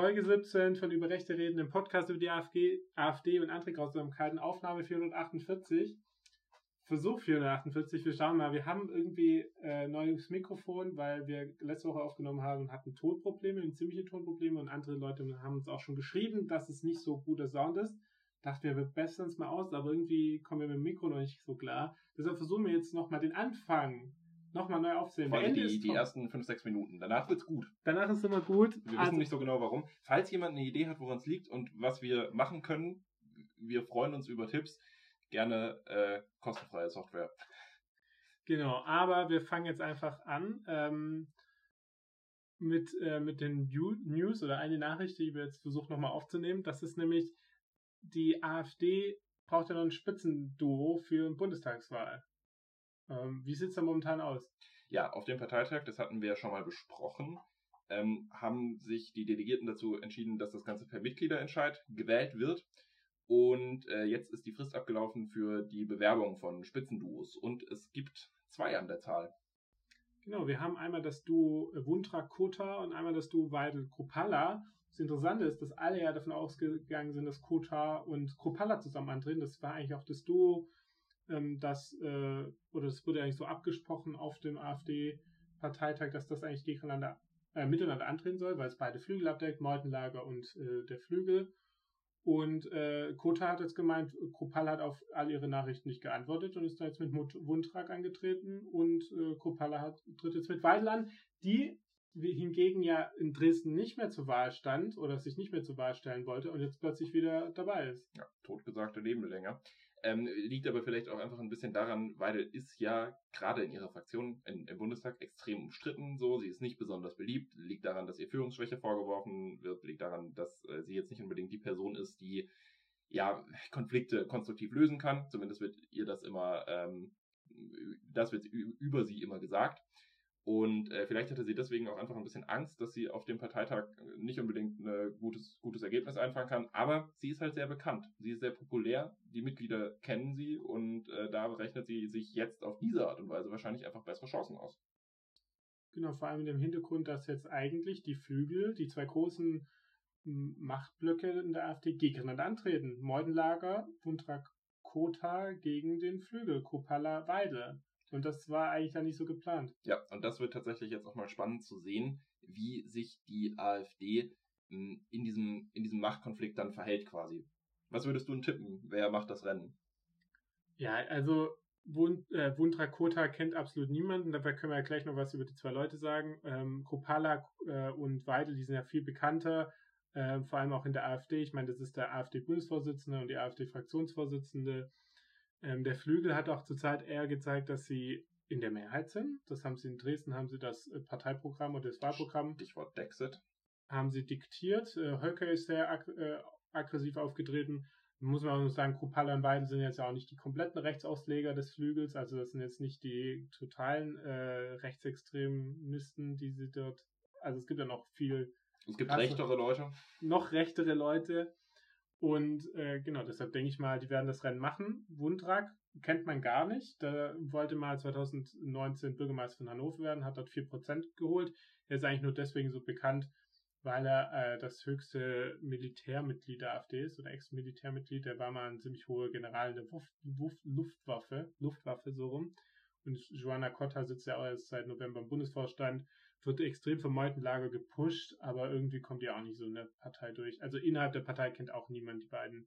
Folge 17 von Über Rechte reden, dem Podcast über die AfD, AfD und andere Grausamkeiten, Aufnahme 448. Versuch 448, wir schauen mal, wir haben irgendwie äh, neues Mikrofon, weil wir letzte Woche aufgenommen haben und hatten Tonprobleme, ziemliche Tonprobleme und andere Leute haben uns auch schon geschrieben, dass es nicht so guter Sound ist. Dachten wir, wir bessern es mal aus, aber irgendwie kommen wir mit dem Mikro noch nicht so klar. Deshalb versuchen wir jetzt nochmal den Anfang nochmal neu aufsehen. Vor allem die, die ersten 5, 6 Minuten. Danach wird's gut. Danach ist es immer gut. Wir also, wissen nicht so genau warum. Falls jemand eine Idee hat, woran es liegt und was wir machen können, wir freuen uns über Tipps. Gerne äh, kostenfreie Software. Genau, aber wir fangen jetzt einfach an ähm, mit, äh, mit den News oder eine Nachricht, die wir jetzt versuchen nochmal aufzunehmen. Das ist nämlich, die AfD braucht ja noch ein Spitzenduo für eine Bundestagswahl. Ähm, wie sieht es da momentan aus? Ja, auf dem Parteitag, das hatten wir ja schon mal besprochen, ähm, haben sich die Delegierten dazu entschieden, dass das Ganze per Mitgliederentscheid gewählt wird. Und äh, jetzt ist die Frist abgelaufen für die Bewerbung von Spitzenduos. Und es gibt zwei an der Zahl. Genau, wir haben einmal das Duo Wundra Kota und einmal das Duo Weidel Kropala. Das Interessante ist, dass alle ja davon ausgegangen sind, dass Kota und Kropala zusammen antreten. Das war eigentlich auch das Duo, ähm, dass, äh, oder das wurde eigentlich so abgesprochen auf dem AfD-Parteitag, dass das eigentlich gegeneinander, äh, miteinander antreten soll, weil es beide Flügel abdeckt, Meutenlager und äh, der Flügel. Und äh, Kota hat jetzt gemeint, Kropal hat auf all ihre Nachrichten nicht geantwortet und ist da jetzt mit Wundtrag angetreten und äh, Kropala hat, tritt jetzt mit Weidel an, die hingegen ja in Dresden nicht mehr zur Wahl stand oder sich nicht mehr zur Wahl stellen wollte und jetzt plötzlich wieder dabei ist. Ja, totgesagte Nebenlänger. Ähm, liegt aber vielleicht auch einfach ein bisschen daran, Weidel ist ja gerade in ihrer Fraktion in, im Bundestag extrem umstritten. So, sie ist nicht besonders beliebt. Liegt daran, dass ihr Führungsschwäche vorgeworfen wird. Liegt daran, dass äh, sie jetzt nicht unbedingt die Person ist, die ja Konflikte konstruktiv lösen kann. Zumindest wird ihr das immer, ähm, das wird über sie immer gesagt. Und äh, vielleicht hatte sie deswegen auch einfach ein bisschen Angst, dass sie auf dem Parteitag nicht unbedingt ein gutes, gutes Ergebnis einfahren kann. Aber sie ist halt sehr bekannt. Sie ist sehr populär. Die Mitglieder kennen sie und äh, da rechnet sie sich jetzt auf diese Art und Weise wahrscheinlich einfach bessere Chancen aus. Genau, vor allem in dem Hintergrund, dass jetzt eigentlich die Flügel, die zwei großen Machtblöcke in der AfD gegeneinander antreten. Meudenlager, Bundtag Kota gegen den Flügel, Kopala Weide. Und das war eigentlich ja nicht so geplant. Ja, und das wird tatsächlich jetzt auch mal spannend zu sehen, wie sich die AfD hm, in diesem, in diesem Machtkonflikt dann verhält quasi. Was würdest du denn tippen? Wer macht das Rennen? Ja, also Wund, äh, Wundra Kota kennt absolut niemanden. Dabei können wir ja gleich noch was über die zwei Leute sagen. Ähm, Kopala äh, und Weidel, die sind ja viel bekannter, äh, vor allem auch in der AfD. Ich meine, das ist der AfD-Bundesvorsitzende und die AfD-Fraktionsvorsitzende. Ähm, der Flügel hat auch zurzeit eher gezeigt, dass sie in der Mehrheit sind. Das haben sie in Dresden, haben sie das äh, Parteiprogramm oder das Wahlprogramm. Stichwort Dexit. Haben sie diktiert. Äh, Höcke ist sehr ag äh, aggressiv aufgetreten. Muss man auch noch sagen, Kupala und beiden sind jetzt ja auch nicht die kompletten Rechtsausleger des Flügels. Also das sind jetzt nicht die totalen äh, Rechtsextremisten, die sie dort. Also es gibt ja noch viel. Es gibt rechtere Leute. Noch rechtere Leute. Und äh, genau, deshalb denke ich mal, die werden das Rennen machen. Wundrak kennt man gar nicht. Der wollte mal 2019 Bürgermeister von Hannover werden, hat dort 4% geholt. Er ist eigentlich nur deswegen so bekannt, weil er äh, das höchste Militärmitglied der AfD ist oder Ex-Militärmitglied. Der war mal ein ziemlich hoher General in der Wuff, Wuff, Luftwaffe, Luftwaffe so rum. Und Joanna Kotta sitzt ja auch erst seit November im Bundesvorstand wird extrem vom Meutenlager gepusht, aber irgendwie kommt ja auch nicht so eine Partei durch. Also innerhalb der Partei kennt auch niemand die beiden.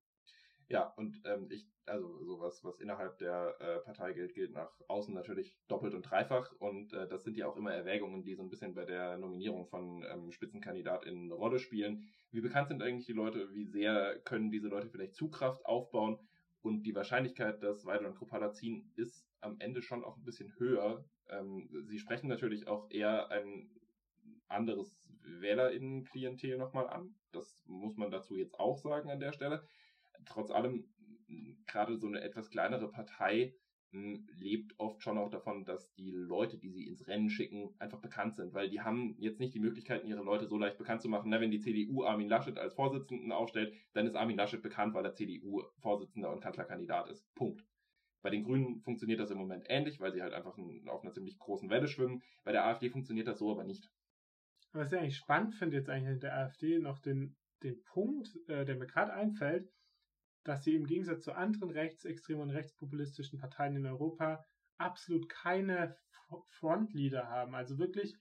Ja, und ähm, ich, also sowas, was innerhalb der äh, Partei gilt, gilt nach außen natürlich doppelt und dreifach. Und äh, das sind ja auch immer Erwägungen, die so ein bisschen bei der Nominierung von ähm, SpitzenkandidatInnen eine Rolle spielen. Wie bekannt sind eigentlich die Leute? Wie sehr können diese Leute vielleicht Zugkraft aufbauen? Und die Wahrscheinlichkeit, dass Weidel und Kropala ziehen, ist am Ende schon auch ein bisschen höher. Ähm, sie sprechen natürlich auch eher ein anderes WählerInnen-Klientel nochmal an. Das muss man dazu jetzt auch sagen an der Stelle. Trotz allem, gerade so eine etwas kleinere Partei lebt oft schon auch davon, dass die Leute, die sie ins Rennen schicken, einfach bekannt sind, weil die haben jetzt nicht die Möglichkeiten, ihre Leute so leicht bekannt zu machen. Na, wenn die CDU Armin Laschet als Vorsitzenden aufstellt, dann ist Armin Laschet bekannt, weil er CDU-Vorsitzender und Kanzlerkandidat ist. Punkt. Bei den Grünen funktioniert das im Moment ähnlich, weil sie halt einfach auf einer ziemlich großen Welle schwimmen. Bei der AfD funktioniert das so aber nicht. was ich eigentlich spannend finde jetzt eigentlich in der AfD noch den, den Punkt, äh, der mir gerade einfällt, dass sie im Gegensatz zu anderen rechtsextremen und rechtspopulistischen Parteien in Europa absolut keine Frontleader haben. Also wirklich,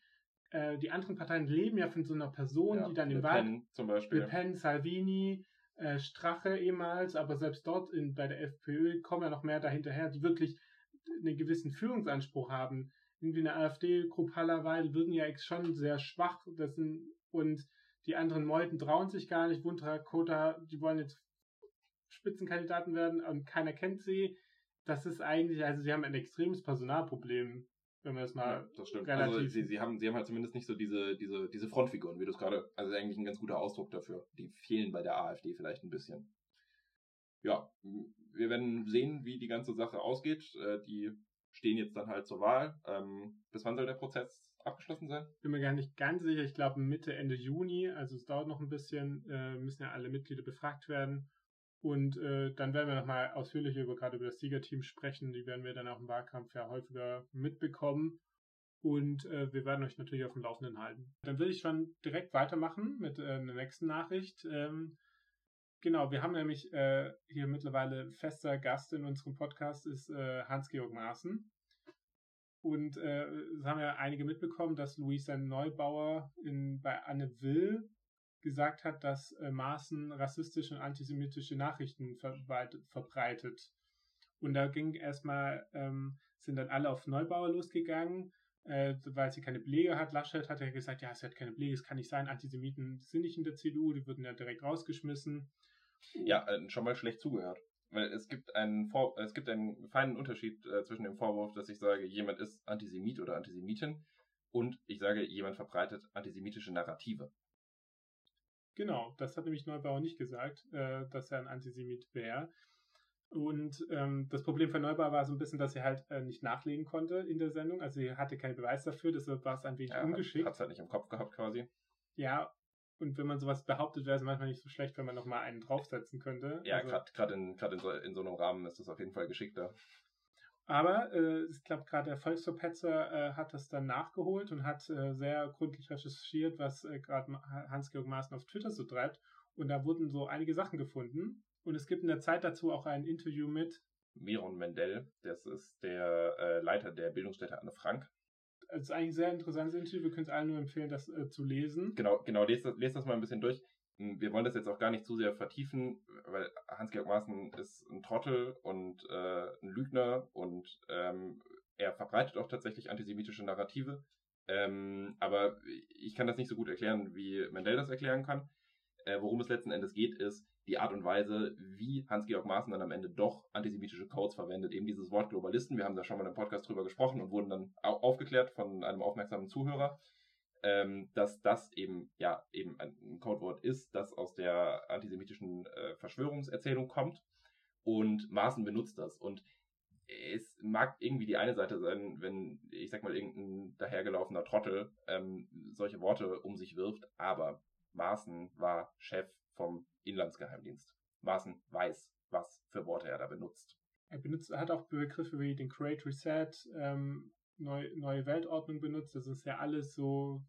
äh, die anderen Parteien leben ja von so einer Person, ja, die dann im Wahl... zum Beispiel. Le Pen, Salvini, äh, Strache ehemals, aber selbst dort in, bei der FPÖ kommen ja noch mehr dahinterher, die wirklich einen gewissen Führungsanspruch haben. Irgendwie eine AfD, Kruppalla, Weil ja schon sehr schwach. Das sind, und die anderen Meuten trauen sich gar nicht. Wundra, Kota, die wollen jetzt Spitzenkandidaten werden und keiner kennt sie. Das ist eigentlich, also sie haben ein extremes Personalproblem, wenn man das mal ja, das stimmt. Also relativ... Also sie, sie, haben, sie haben halt zumindest nicht so diese, diese, diese Frontfiguren, wie du es gerade, also eigentlich ein ganz guter Ausdruck dafür. Die fehlen bei der AfD vielleicht ein bisschen. Ja, wir werden sehen, wie die ganze Sache ausgeht. Äh, die stehen jetzt dann halt zur Wahl. Ähm, bis wann soll der Prozess abgeschlossen sein? Bin mir gar nicht ganz sicher. Ich glaube Mitte, Ende Juni. Also es dauert noch ein bisschen. Äh, müssen ja alle Mitglieder befragt werden. Und äh, dann werden wir nochmal ausführlicher über gerade über das Siegerteam sprechen. Die werden wir dann auch im Wahlkampf ja häufiger mitbekommen. Und äh, wir werden euch natürlich auf dem Laufenden halten. Dann würde ich schon direkt weitermachen mit äh, der nächsten Nachricht. Ähm, genau, wir haben nämlich äh, hier mittlerweile fester Gast in unserem Podcast ist äh, Hans-Georg Maaßen. Und äh, haben ja einige mitbekommen, dass Luisa Neubauer in, bei Anne Will gesagt hat, dass äh, Maaßen rassistische und antisemitische Nachrichten verbreitet. Und da ging erstmal, ähm, sind dann alle auf Neubauer losgegangen, äh, weil sie keine Belege hat. Laschet hat ja gesagt, ja, sie hat keine Belege, es kann nicht sein, Antisemiten sind nicht in der CDU, die würden ja direkt rausgeschmissen. Ja, äh, schon mal schlecht zugehört. Weil es gibt einen, Vor es gibt einen feinen Unterschied äh, zwischen dem Vorwurf, dass ich sage, jemand ist Antisemit oder Antisemitin und ich sage, jemand verbreitet antisemitische Narrative. Genau, das hat nämlich Neubauer nicht gesagt, äh, dass er ein Antisemit wäre. Und ähm, das Problem von Neubauer war so ein bisschen, dass sie halt äh, nicht nachlegen konnte in der Sendung. Also sie hatte keinen Beweis dafür, deshalb war es ein wenig ja, ungeschickt. Hat es halt nicht im Kopf gehabt quasi. Ja, und wenn man sowas behauptet, wäre es manchmal nicht so schlecht, wenn man nochmal einen draufsetzen könnte. Ja, also, gerade in, grad in, so, in so einem Rahmen ist das auf jeden Fall geschickter. Aber äh, ich glaube, gerade der Volksverpetzer äh, hat das dann nachgeholt und hat äh, sehr gründlich recherchiert, was äh, gerade Hans-Georg Maaßen auf Twitter so treibt. Und da wurden so einige Sachen gefunden. Und es gibt in der Zeit dazu auch ein Interview mit Miron Mendel. Das ist der äh, Leiter der Bildungsstätte Anne Frank. Das ist eigentlich ein sehr interessantes Interview. Wir können es allen nur empfehlen, das äh, zu lesen. Genau, genau. Lest das, lest das mal ein bisschen durch. Wir wollen das jetzt auch gar nicht zu sehr vertiefen, weil Hans-Georg Maaßen ist ein Trottel und äh, ein Lügner und ähm, er verbreitet auch tatsächlich antisemitische Narrative. Ähm, aber ich kann das nicht so gut erklären, wie Mendel das erklären kann. Äh, worum es letzten Endes geht, ist die Art und Weise, wie Hans-Georg Maaßen dann am Ende doch antisemitische Codes verwendet. Eben dieses Wort Globalisten. Wir haben da schon mal im Podcast drüber gesprochen und wurden dann aufgeklärt von einem aufmerksamen Zuhörer ähm, dass das eben ja eben ein Codewort ist, das aus der antisemitischen äh, Verschwörungserzählung kommt und Maaßen benutzt das und es mag irgendwie die eine Seite sein, wenn ich sag mal irgendein dahergelaufener Trottel ähm, solche Worte um sich wirft, aber Maaßen war Chef vom Inlandsgeheimdienst. Maaßen weiß, was für Worte er da benutzt. Er benutzt, hat auch Begriffe wie den Great Reset, ähm, Neu, neue Weltordnung benutzt. Das ist ja alles so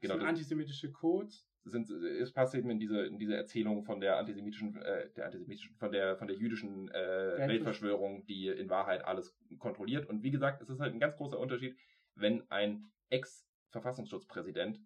genau, sind antisemitische Codes. Sind, es passt eben in diese, in diese Erzählung von der antisemitischen, äh, der antisemitischen, von der, von der jüdischen äh, Weltverschwörung, die in Wahrheit alles kontrolliert. Und wie gesagt, es ist halt ein ganz großer Unterschied, wenn ein Ex-Verfassungsschutzpräsident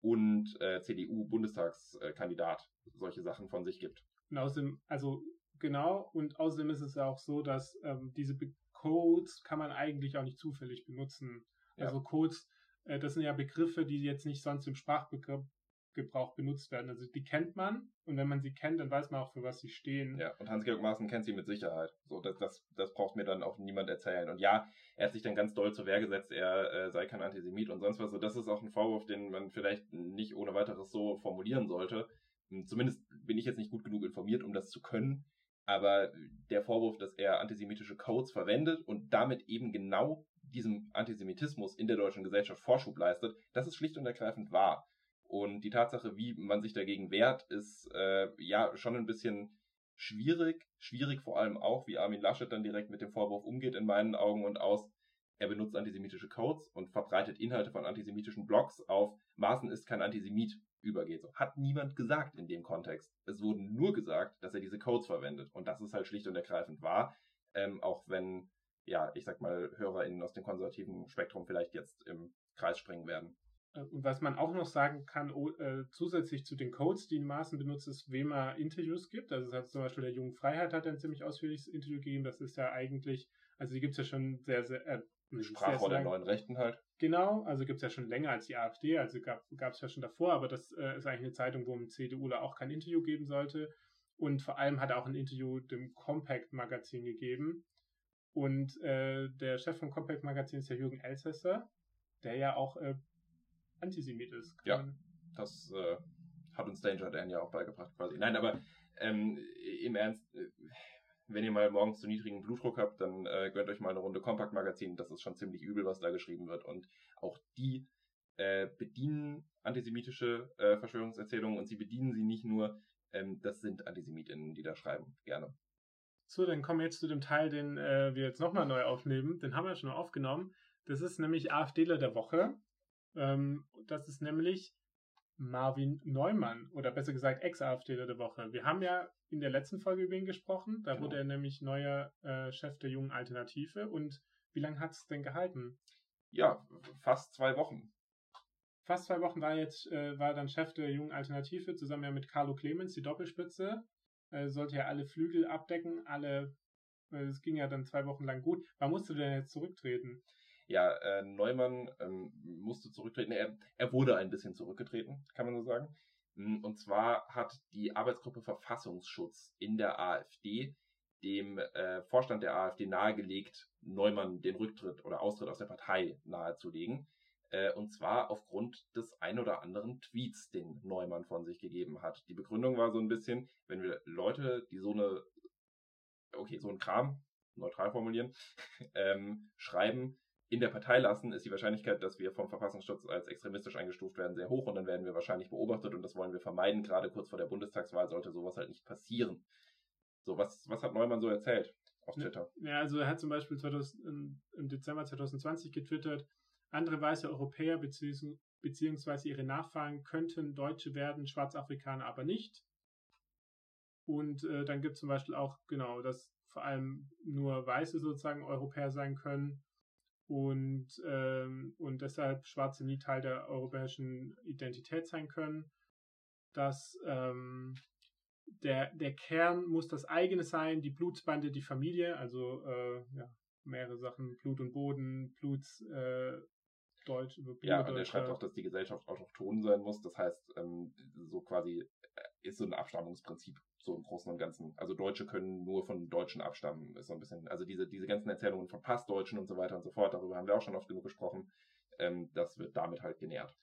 und äh, CDU-Bundestagskandidat solche Sachen von sich gibt. Und außerdem, also genau, und außerdem ist es ja auch so, dass ähm, diese Codes kann man eigentlich auch nicht zufällig benutzen. Also ja. Codes, äh, das sind ja Begriffe, die jetzt nicht sonst im Sprachgebrauch benutzt werden. Also die kennt man und wenn man sie kennt, dann weiß man auch, für was sie stehen. Ja, und Hans-Georg Maaßen kennt sie mit Sicherheit. So, das, das, das braucht mir dann auch niemand erzählen. Und ja, er hat sich dann ganz doll zur Wehr gesetzt, er äh, sei kein Antisemit und sonst was. So, das ist auch ein Vorwurf, den man vielleicht nicht ohne weiteres so formulieren sollte. Hm, zumindest bin ich jetzt nicht gut genug informiert, um das zu können. Aber der Vorwurf, dass er antisemitische Codes verwendet und damit eben genau diesem Antisemitismus in der deutschen Gesellschaft Vorschub leistet, das ist schlicht und ergreifend wahr. Und die Tatsache, wie man sich dagegen wehrt, ist äh, ja schon ein bisschen schwierig. Schwierig vor allem auch, wie Armin Laschet dann direkt mit dem Vorwurf umgeht in meinen Augen und aus. er benutzt antisemitische Codes und verbreitet Inhalte von antisemitischen Blogs auf Maaßen ist kein Antisemit übergeht. So, hat niemand gesagt in dem Kontext. Es wurde nur gesagt, dass er diese Codes verwendet. Und das ist halt schlicht und ergreifend wahr. Ähm, auch wenn, ja, ich sag mal, HörerInnen aus dem konservativen Spektrum vielleicht jetzt im Kreis springen werden. Äh, und was man auch noch sagen kann, äh, zusätzlich zu den Codes, die in Maßen benutzt, ist, wem er Interviews gibt. Also es hat zum Beispiel der Jungen Freiheit hat ein ziemlich ausführliches Interview gegeben. Das ist ja eigentlich, also die gibt es ja schon sehr, sehr, äh, Sprachrohr der neuen Rechten halt. Genau, also gibt es ja schon länger als die AfD, also gab es ja schon davor, aber das äh, ist eigentlich eine Zeitung, wo ein CDUler auch kein Interview geben sollte. Und vor allem hat er auch ein Interview dem Compact Magazin gegeben. Und äh, der Chef vom Compact Magazin ist der Jürgen Elsässer, der ja auch äh, Antisemit ist. Ja, das äh, hat uns Danger Dan ja auch beigebracht quasi. Nein, aber ähm, im Ernst, äh, wenn ihr mal morgens zu niedrigen Blutdruck habt, dann äh, gönnt euch mal eine Runde Compact Magazin. Das ist schon ziemlich übel, was da geschrieben wird. Und auch die äh, bedienen antisemitische äh, Verschwörungserzählungen und sie bedienen sie nicht nur, ähm, das sind Antisemitinnen, die da schreiben. Gerne. So, dann kommen wir jetzt zu dem Teil, den äh, wir jetzt nochmal neu aufnehmen. Den haben wir schon aufgenommen. Das ist nämlich AfDler der Woche. Ähm, das ist nämlich Marvin Neumann oder besser gesagt Ex-AfDler der Woche. Wir haben ja in der letzten Folge über ihn gesprochen. Da genau. wurde er nämlich neuer äh, Chef der jungen Alternative. Und wie lange hat es denn gehalten? Ja, fast zwei Wochen. Fast zwei Wochen war jetzt äh, war dann Chef der jungen Alternative zusammen ja mit Carlo Clemens, die Doppelspitze. Äh, sollte ja alle Flügel abdecken, alle. Äh, es ging ja dann zwei Wochen lang gut. Wann musst du denn jetzt zurücktreten? ja, äh, Neumann ähm, musste zurücktreten. Er, er wurde ein bisschen zurückgetreten, kann man so sagen. Hm, und zwar hat die Arbeitsgruppe Verfassungsschutz in der AfD dem äh, Vorstand der AfD nahegelegt, Neumann den Rücktritt oder Austritt aus der Partei nahezulegen. Äh, und zwar aufgrund des ein oder anderen Tweets, den Neumann von sich gegeben hat. Die Begründung war so ein bisschen, wenn wir Leute, die so eine, okay, so ein Kram, neutral formulieren, ähm, schreiben, in der Partei lassen, ist die Wahrscheinlichkeit, dass wir vom Verfassungsschutz als extremistisch eingestuft werden, sehr hoch und dann werden wir wahrscheinlich beobachtet und das wollen wir vermeiden. Gerade kurz vor der Bundestagswahl sollte sowas halt nicht passieren. So, was, was hat Neumann so erzählt auf Twitter? Ja, also er hat zum Beispiel 2000, im Dezember 2020 getwittert, andere weiße Europäer beziehungsweise ihre Nachfahren könnten Deutsche werden, Schwarzafrikaner aber nicht. Und äh, dann gibt es zum Beispiel auch, genau, dass vor allem nur Weiße sozusagen Europäer sein können und, ähm, und deshalb Schwarze nie Teil der europäischen Identität sein können. Dass ähm, der, der Kern muss das eigene sein, die Blutsbande, die Familie, also äh, ja, mehrere Sachen, Blut und Boden, Blut, äh, Deutsch, über Ja, und er schreibt auch, dass die Gesellschaft autochton sein muss. Das heißt, ähm, so quasi äh, ist so ein Abstammungsprinzip so im Großen und Ganzen. Also Deutsche können nur von Deutschen abstammen, ist so ein bisschen, also diese, diese ganzen Erzählungen von Passdeutschen und so weiter und so fort, darüber haben wir auch schon oft genug gesprochen, ähm, das wird damit halt genährt.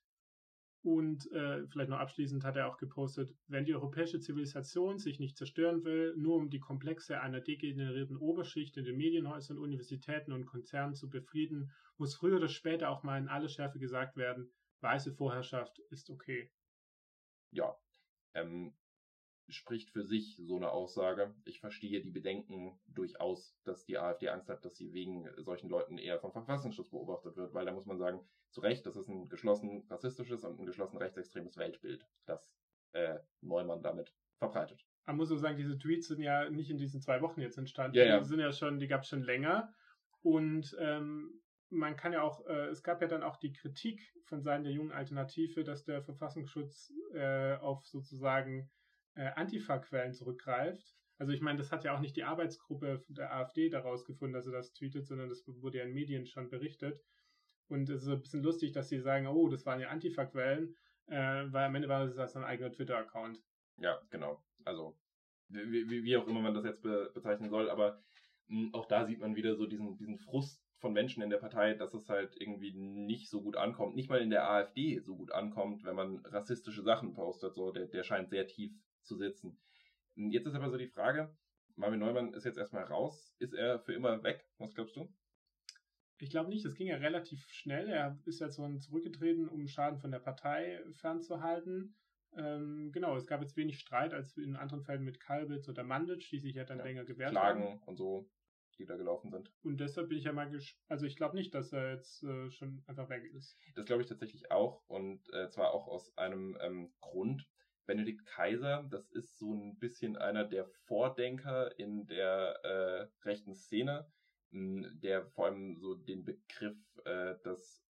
Und äh, vielleicht noch abschließend hat er auch gepostet, wenn die europäische Zivilisation sich nicht zerstören will, nur um die Komplexe einer degenerierten Oberschicht in den Medienhäusern, Universitäten und Konzernen zu befrieden, muss früher oder später auch mal in aller Schärfe gesagt werden, weiße Vorherrschaft ist okay. Ja, ähm, spricht für sich, so eine Aussage. Ich verstehe die Bedenken durchaus, dass die AfD Angst hat, dass sie wegen solchen Leuten eher vom Verfassungsschutz beobachtet wird, weil da muss man sagen, zu Recht, das ist ein geschlossen rassistisches und ein geschlossen rechtsextremes Weltbild, das äh, Neumann damit verbreitet. Man muss so sagen, diese Tweets sind ja nicht in diesen zwei Wochen jetzt entstanden. Ja, ja. Die sind ja schon, die gab es schon länger. Und ähm, man kann ja auch, äh, es gab ja dann auch die Kritik von Seiten der jungen Alternative, dass der Verfassungsschutz äh, auf sozusagen äh, Antifa-Quellen zurückgreift. Also ich meine, das hat ja auch nicht die Arbeitsgruppe der AfD daraus gefunden, dass er das tweetet, sondern das wurde ja in Medien schon berichtet. Und es ist ein bisschen lustig, dass sie sagen, oh, das waren ja Antifa-Quellen, äh, weil am Ende war das ein eigener Twitter-Account. Ja, genau. Also wie, wie, wie, auch immer man das jetzt be bezeichnen soll, aber mh, hm, auch da sieht man wieder so diesen, diesen Frust von Menschen in der Partei, dass es halt irgendwie nicht so gut ankommt, nicht mal in der AfD so gut ankommt, wenn man rassistische Sachen postet. So, der, der scheint sehr tief zu sitzen. Jetzt ist aber so die Frage, Marvin Neumann ist jetzt erstmal raus. Ist er für immer weg? Was glaubst du? Ich glaube nicht, das ging ja relativ schnell. Er ist so zurückgetreten, um Schaden von der Partei fernzuhalten. Ähm, genau, es gab jetzt wenig Streit als in anderen Fällen mit Kalbitz oder Mandic, die sich ja dann ja, länger gewehrt Klagen haben. und so. die da gelaufen sind. Und deshalb bin ich ja mal gespannt. Also ich glaube nicht, dass er jetzt äh, schon einfach weg ist. Das glaube ich tatsächlich auch. Und äh, zwar auch aus einem ähm, Grund. Benedikt Kaiser, das ist so ein bisschen einer der Vordenker in der äh, rechten Szene, der vor allem so den Begriff äh, des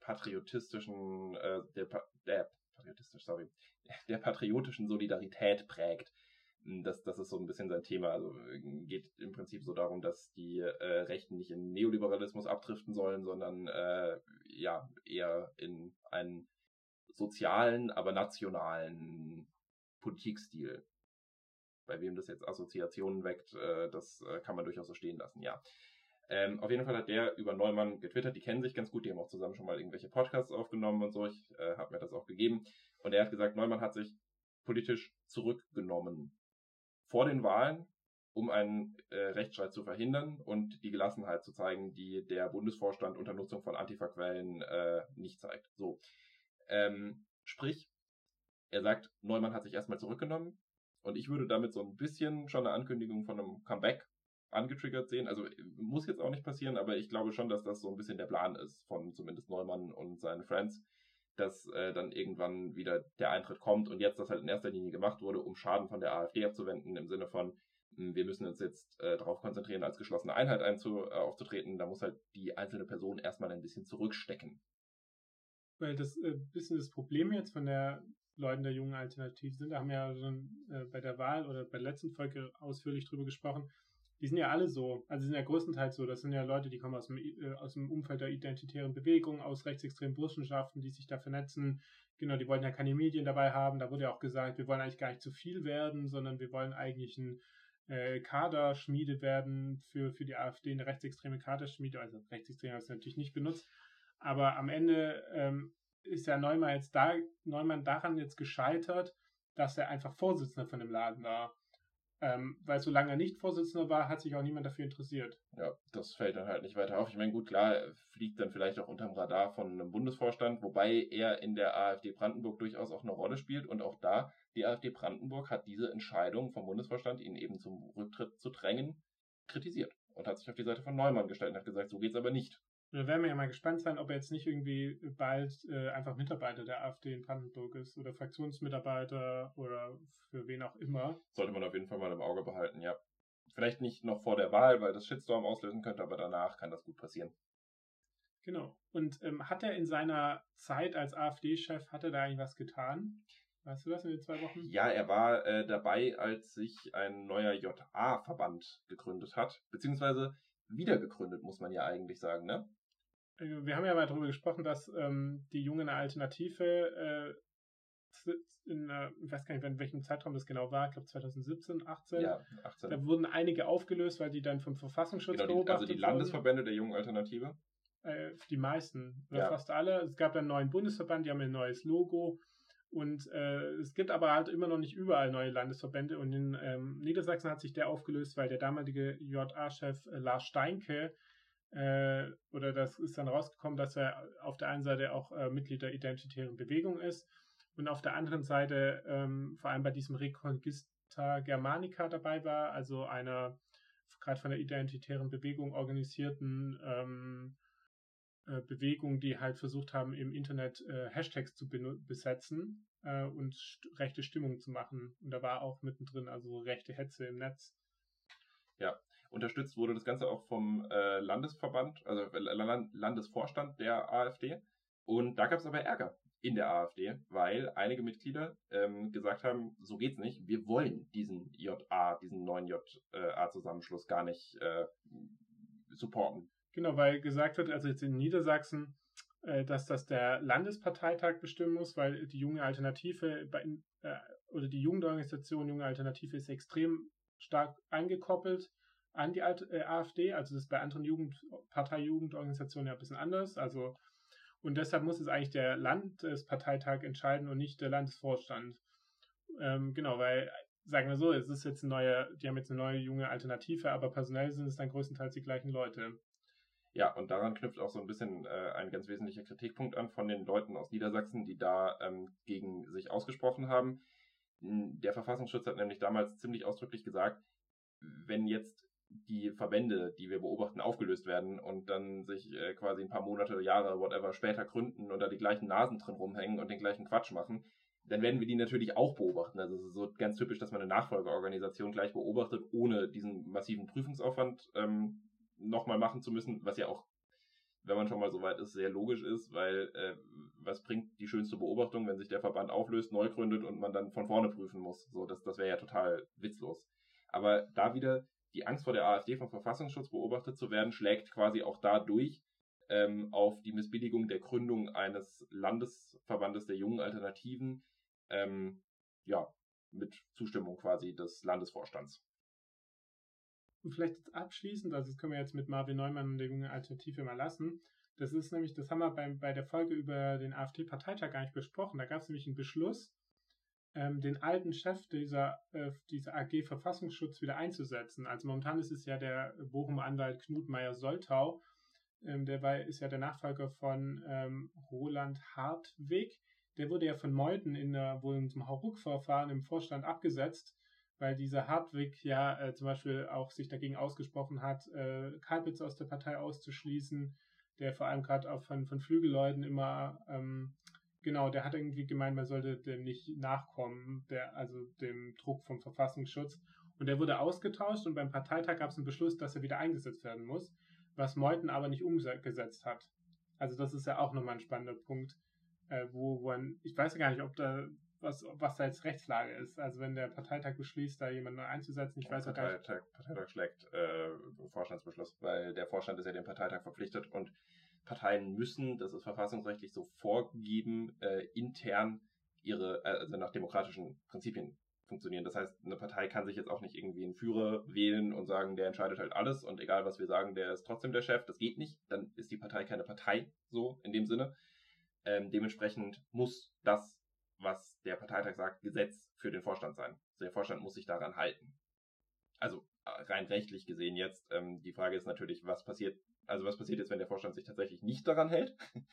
patriotistischen, äh, der, der patriotistisch, sorry, der patriotischen Solidarität prägt. Das, das ist so ein bisschen sein Thema. Also geht im Prinzip so darum, dass die äh, Rechten nicht in Neoliberalismus abdriften sollen, sondern äh, ja eher in einen sozialen, aber nationalen Politikstil. Bei wem das jetzt Assoziationen weckt, äh, das äh, kann man durchaus so stehen lassen, ja. Ähm, auf jeden Fall hat der über Neumann getwittert, die kennen sich ganz gut, die haben auch zusammen schon mal irgendwelche Podcasts aufgenommen und so. Ich äh, habe mir das auch gegeben. Und er hat gesagt, Neumann hat sich politisch zurückgenommen vor den Wahlen, um einen äh, Rechtsstreit zu verhindern und die Gelassenheit zu zeigen, die der Bundesvorstand unter Nutzung von Antifa-Quellen äh, nicht zeigt. So. Ähm, sprich, er sagt, Neumann hat sich erstmal zurückgenommen und ich würde damit so ein bisschen schon eine Ankündigung von einem Comeback angetriggert sehen. Also muss jetzt auch nicht passieren, aber ich glaube schon, dass das so ein bisschen der Plan ist von zumindest Neumann und seinen Friends, dass äh, dann irgendwann wieder der Eintritt kommt und jetzt das halt in erster Linie gemacht wurde, um Schaden von der AfD abzuwenden, im Sinne von, hm, wir müssen uns jetzt äh, darauf konzentrieren, als geschlossene Einheit einzu, äh, aufzutreten. Da muss halt die einzelne Person erstmal ein bisschen zurückstecken. Weil das äh, bisschen das Problem jetzt von der Leuten der jungen Alternative sind, da haben wir ja schon äh, bei der Wahl oder bei der letzten Folge ausführlich drüber gesprochen, die sind ja alle so, also sind ja größtenteils so, das sind ja Leute, die kommen aus dem, äh, aus dem Umfeld der identitären Bewegung, aus rechtsextremen Burschenschaften, die sich da vernetzen. Genau, die wollten ja keine Medien dabei haben. Da wurde ja auch gesagt, wir wollen eigentlich gar nicht zu viel werden, sondern wir wollen eigentlich ein äh, Kaderschmiede werden für, für die AfD, eine rechtsextreme Kaderschmiede. Also rechtsextrem habe ich natürlich nicht benutzt. Aber am Ende ähm, ist ja Neumann jetzt da, Neumann daran jetzt gescheitert, dass er einfach Vorsitzender von dem Laden war. Ähm, weil solange er nicht Vorsitzender war, hat sich auch niemand dafür interessiert. Ja, das fällt dann halt nicht weiter auf. Ich meine, gut, klar, er fliegt dann vielleicht auch unterm Radar von einem Bundesvorstand, wobei er in der AfD Brandenburg durchaus auch eine Rolle spielt und auch da, die AfD Brandenburg hat diese Entscheidung vom Bundesvorstand, ihn eben zum Rücktritt zu drängen, kritisiert und hat sich auf die Seite von Neumann gestellt und hat gesagt, so geht's aber nicht. Da werden wir ja mal gespannt sein, ob er jetzt nicht irgendwie bald äh, einfach Mitarbeiter der AfD in Brandenburg ist oder Fraktionsmitarbeiter oder für wen auch immer. Sollte man auf jeden Fall mal im Auge behalten, ja. Vielleicht nicht noch vor der Wahl, weil das Shitstorm auslösen könnte, aber danach kann das gut passieren. Genau. Und ähm, hat er in seiner Zeit als AfD-Chef, hat er da eigentlich was getan? Weißt du das in den zwei Wochen? Ja, er war äh, dabei, als sich ein neuer JA-Verband gegründet hat. Beziehungsweise wiedergegründet, muss man ja eigentlich sagen, ne? Wir haben ja mal darüber gesprochen, dass ähm, die Junge eine Alternative äh, in, äh, ich weiß gar nicht, in welchem Zeitraum das genau war, ich glaube 2017, 18. Ja, 18. Da wurden einige aufgelöst, weil die dann vom Verfassungsschutz genau, die, beobachtet Also die Landesverbände der jungen Alternative? Äh, die meisten, oder ja. fast alle. Es gab dann einen neuen Bundesverband, die haben ein neues Logo. Und äh, es gibt aber halt immer noch nicht überall neue Landesverbände. Und in ähm, Niedersachsen hat sich der aufgelöst, weil der damalige JA-Chef äh, Lars Steinke äh, oder das ist dann rausgekommen, dass er auf der einen Seite auch äh, Mitglied der identitären Bewegung ist und auf der anderen Seite ähm, vor allem bei diesem Reconquista Germanica dabei war, also einer gerade von der identitären Bewegung organisierten ähm, äh, Bewegung, die halt versucht haben, im Internet äh, Hashtags zu besetzen äh, und st rechte Stimmung zu machen. Und da war auch mittendrin also rechte Hetze im Netz. Ja, Unterstützt wurde das Ganze auch vom äh, Landesverband, also äh, Landesvorstand der AfD. Und da gab es aber Ärger in der AfD, weil einige Mitglieder ähm, gesagt haben, so geht's nicht, wir wollen diesen JA, diesen neuen JA-Zusammenschluss gar nicht äh, supporten. Genau, weil gesagt wird, also jetzt in Niedersachsen, äh, dass das der Landesparteitag bestimmen muss, weil die junge Alternative bei, äh, oder die Jugendorganisation Junge Alternative ist extrem stark angekoppelt an die äh, AfD. Also das ist bei anderen Jugend, Parteijugendorganisationen ja ein bisschen anders. Also und deshalb muss es eigentlich der Landesparteitag entscheiden und nicht der Landesvorstand. Ähm, genau, weil sagen wir so, es ist jetzt eine neue, die haben jetzt eine neue junge Alternative, aber personell sind es dann größtenteils die gleichen Leute. Ja, und daran knüpft auch so ein bisschen äh, ein ganz wesentlicher Kritikpunkt an von den Leuten aus Niedersachsen, die da ähm, gegen sich ausgesprochen haben. Der Verfassungsschutz hat nämlich damals ziemlich ausdrücklich gesagt, wenn jetzt die Verbände, die wir beobachten, aufgelöst werden und dann sich äh, quasi ein paar Monate, Jahre, whatever später gründen und da die gleichen Nasen drin rumhängen und den gleichen Quatsch machen, dann werden wir die natürlich auch beobachten. Also es ist so ganz typisch, dass man eine Nachfolgeorganisation gleich beobachtet, ohne diesen massiven Prüfungsaufwand ähm, nochmal machen zu müssen, was ja auch, wenn man schon mal so weit ist, sehr logisch ist, weil äh, was bringt die schönste Beobachtung, wenn sich der Verband auflöst, neu gründet und man dann von vorne prüfen muss. So, das, das wäre ja total witzlos. Aber da wieder die Angst vor der AfD vom Verfassungsschutz beobachtet zu werden, schlägt quasi auch da durch ähm, auf die Missbilligung der Gründung eines Landesverbandes der jungen Alternativen, ähm, ja, mit Zustimmung quasi des Landesvorstands. Und vielleicht jetzt abschließend, also das können wir jetzt mit Marvin Neumann und der jungen Alternative mal lassen. Das ist nämlich, das haben wir bei, bei der Folge über den AfD-Parteitag gar nicht besprochen. Da gab es nämlich einen Beschluss, ähm, den alten Chef dieser, äh, dieser AG Verfassungsschutz wieder einzusetzen. Also momentan ist es ja der Bochumer Anwalt Knut Meyer-Soltau. Ähm, der war, ist ja der Nachfolger von ähm, Roland Hartwig. Der wurde ja von Meuthen in der, wohl zum Hauruck-Verfahren im Vorstand abgesetzt, weil dieser Hartwig ja äh, zum Beispiel auch sich dagegen ausgesprochen hat, äh, Kalbitz aus der Partei auszuschließen, der vor allem gerade auch von, von Flügelleuten immer ähm, Genau, der hat irgendwie gemeint, man sollte dem nicht nachkommen, der, also dem Druck vom Verfassungsschutz. Und der wurde ausgetauscht und beim Parteitag gab es einen Beschluss, dass er wieder eingesetzt werden muss, was Meuthen aber nicht umgesetzt hat. Also das ist ja auch nochmal ein spannender Punkt, äh, wo, wo ein, ich weiß ja gar nicht, ob da was, was da jetzt Rechtslage ist. Also wenn der Parteitag beschließt, da jemanden einzusetzen, ich weiß auch gar nicht. Parteitag schlägt äh, Vorstandsbeschluss, weil der Vorstand ist ja dem Parteitag verpflichtet und Parteien müssen, das ist verfassungsrechtlich so vorgegeben, äh, intern ihre, äh, also nach demokratischen Prinzipien funktionieren. Das heißt, eine Partei kann sich jetzt auch nicht irgendwie einen Führer wählen und sagen, der entscheidet halt alles und egal was wir sagen, der ist trotzdem der Chef. Das geht nicht. Dann ist die Partei keine Partei, so in dem Sinne. Ähm, dementsprechend muss das, was der Parteitag sagt, Gesetz für den Vorstand sein. Also der Vorstand muss sich daran halten. Also rein rechtlich gesehen jetzt. Ähm, die Frage ist natürlich, was passiert also was passiert jetzt, wenn der Vorstand sich tatsächlich nicht daran hält?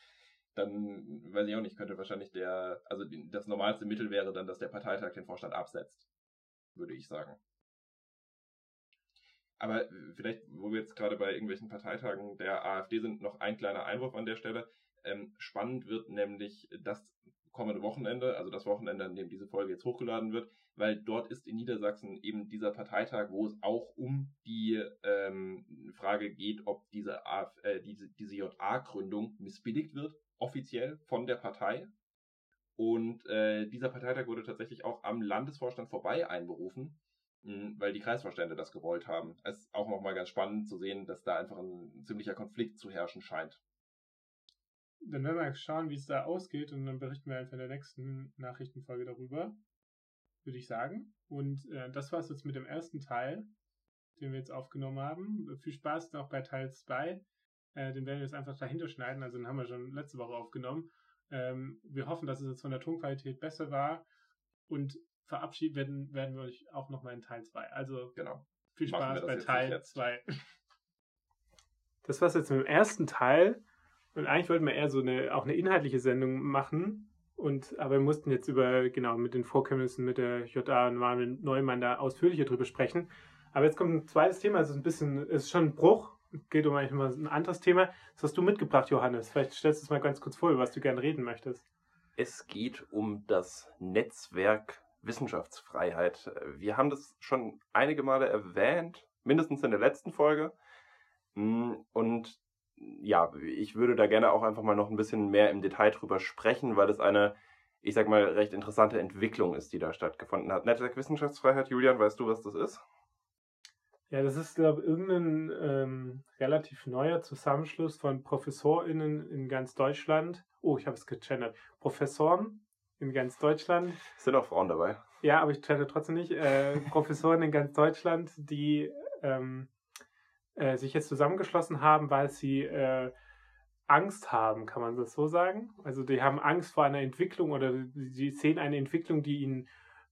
dann weiß ich auch nicht, könnte wahrscheinlich der, also das normalste Mittel wäre dann, dass der Parteitag den Vorstand absetzt, würde ich sagen. Aber vielleicht, wo wir jetzt gerade bei irgendwelchen Parteitagen der AfD sind, noch ein kleiner Einwurf an der Stelle. Ähm, spannend wird nämlich das kommende Wochenende, also das Wochenende, an dem diese Folge jetzt hochgeladen wird, weil dort ist in Niedersachsen eben dieser Parteitag, wo es auch um die ähm, Frage geht, ob diese, AF, äh, diese, diese JA-Gründung missbilligt wird, offiziell von der Partei. Und äh, dieser Parteitag wurde tatsächlich auch am Landesvorstand vorbei einberufen, mh, hm, weil die Kreisvorstände das gewollt haben. Es ist auch nochmal ganz spannend zu sehen, dass da einfach ein ziemlicher Konflikt zu herrschen scheint dann werden wir schauen, wie es da ausgeht und dann berichten wir einfach in der nächsten Nachrichtenfolge darüber, würde ich sagen. Und äh, das war es jetzt mit dem ersten Teil, den wir jetzt aufgenommen haben. Viel Spaß noch bei Teil 2. Äh, den werden wir jetzt einfach dahinter schneiden, also den haben wir schon letzte Woche aufgenommen. Ähm, wir hoffen, dass es jetzt von der Tonqualität besser war und verabschieden werden, werden wir euch auch nochmal in Teil 2. Also genau. viel Spaß bei Teil 2. Das war's jetzt mit dem ersten Teil. Und eigentlich wollten wir eher so eine, auch eine inhaltliche Sendung machen. Und, aber wir mussten jetzt über, genau, mit den Vorkenntnissen mit der JA und Marvin Neumann da ausführlicher drüber sprechen. Aber jetzt kommt ein zweites Thema, es ist ein bisschen, es ist schon ein Bruch, geht um eigentlich mal ein anderes Thema. Das hast du mitgebracht, Johannes. Vielleicht stellst du es mal ganz kurz vor, über was du gerne reden möchtest. Es geht um das Netzwerk Wissenschaftsfreiheit. Wir haben das schon einige Male erwähnt, mindestens in der letzten Folge. Und ja, ich würde da gerne auch einfach mal noch ein bisschen mehr im Detail drüber sprechen, weil es eine, ich sag mal, recht interessante Entwicklung ist, die da stattgefunden hat. Netzwerk Wissenschaftsfreiheit, Julian, weißt du, was das ist? Ja, das ist, glaube ich, irgendein ähm, relativ neuer Zusammenschluss von ProfessorInnen in ganz Deutschland. Oh, ich habe es gegendert. Professoren in ganz Deutschland. Sind auch Frauen dabei. Ja, aber ich gender trotzdem nicht. Äh, Professoren in ganz Deutschland, die ähm, äh, sich jetzt zusammengeschlossen haben, weil sie äh, Angst haben, kann man das so sagen? Also die haben Angst vor einer Entwicklung oder sie sehen eine Entwicklung, die ihnen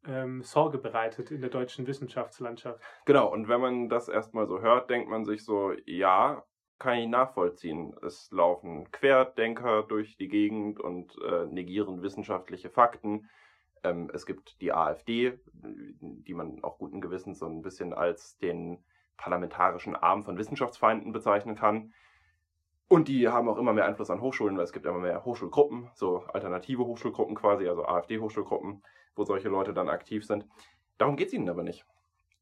ähm, Sorge bereitet in der deutschen Wissenschaftslandschaft. Genau, und wenn man das erstmal so hört, denkt man sich so, ja, kann ich nachvollziehen. Es laufen Querdenker durch die Gegend und äh, negieren wissenschaftliche Fakten. Ähm, es gibt die AfD, die man auch guten Gewissens so ein bisschen als den parlamentarischen Arm von Wissenschaftsfeinden bezeichnen kann. Und die haben auch immer mehr Einfluss an Hochschulen, weil es gibt immer mehr Hochschulgruppen, so alternative Hochschulgruppen quasi, also AfD-Hochschulgruppen, wo solche Leute dann aktiv sind. Darum geht es ihnen aber nicht.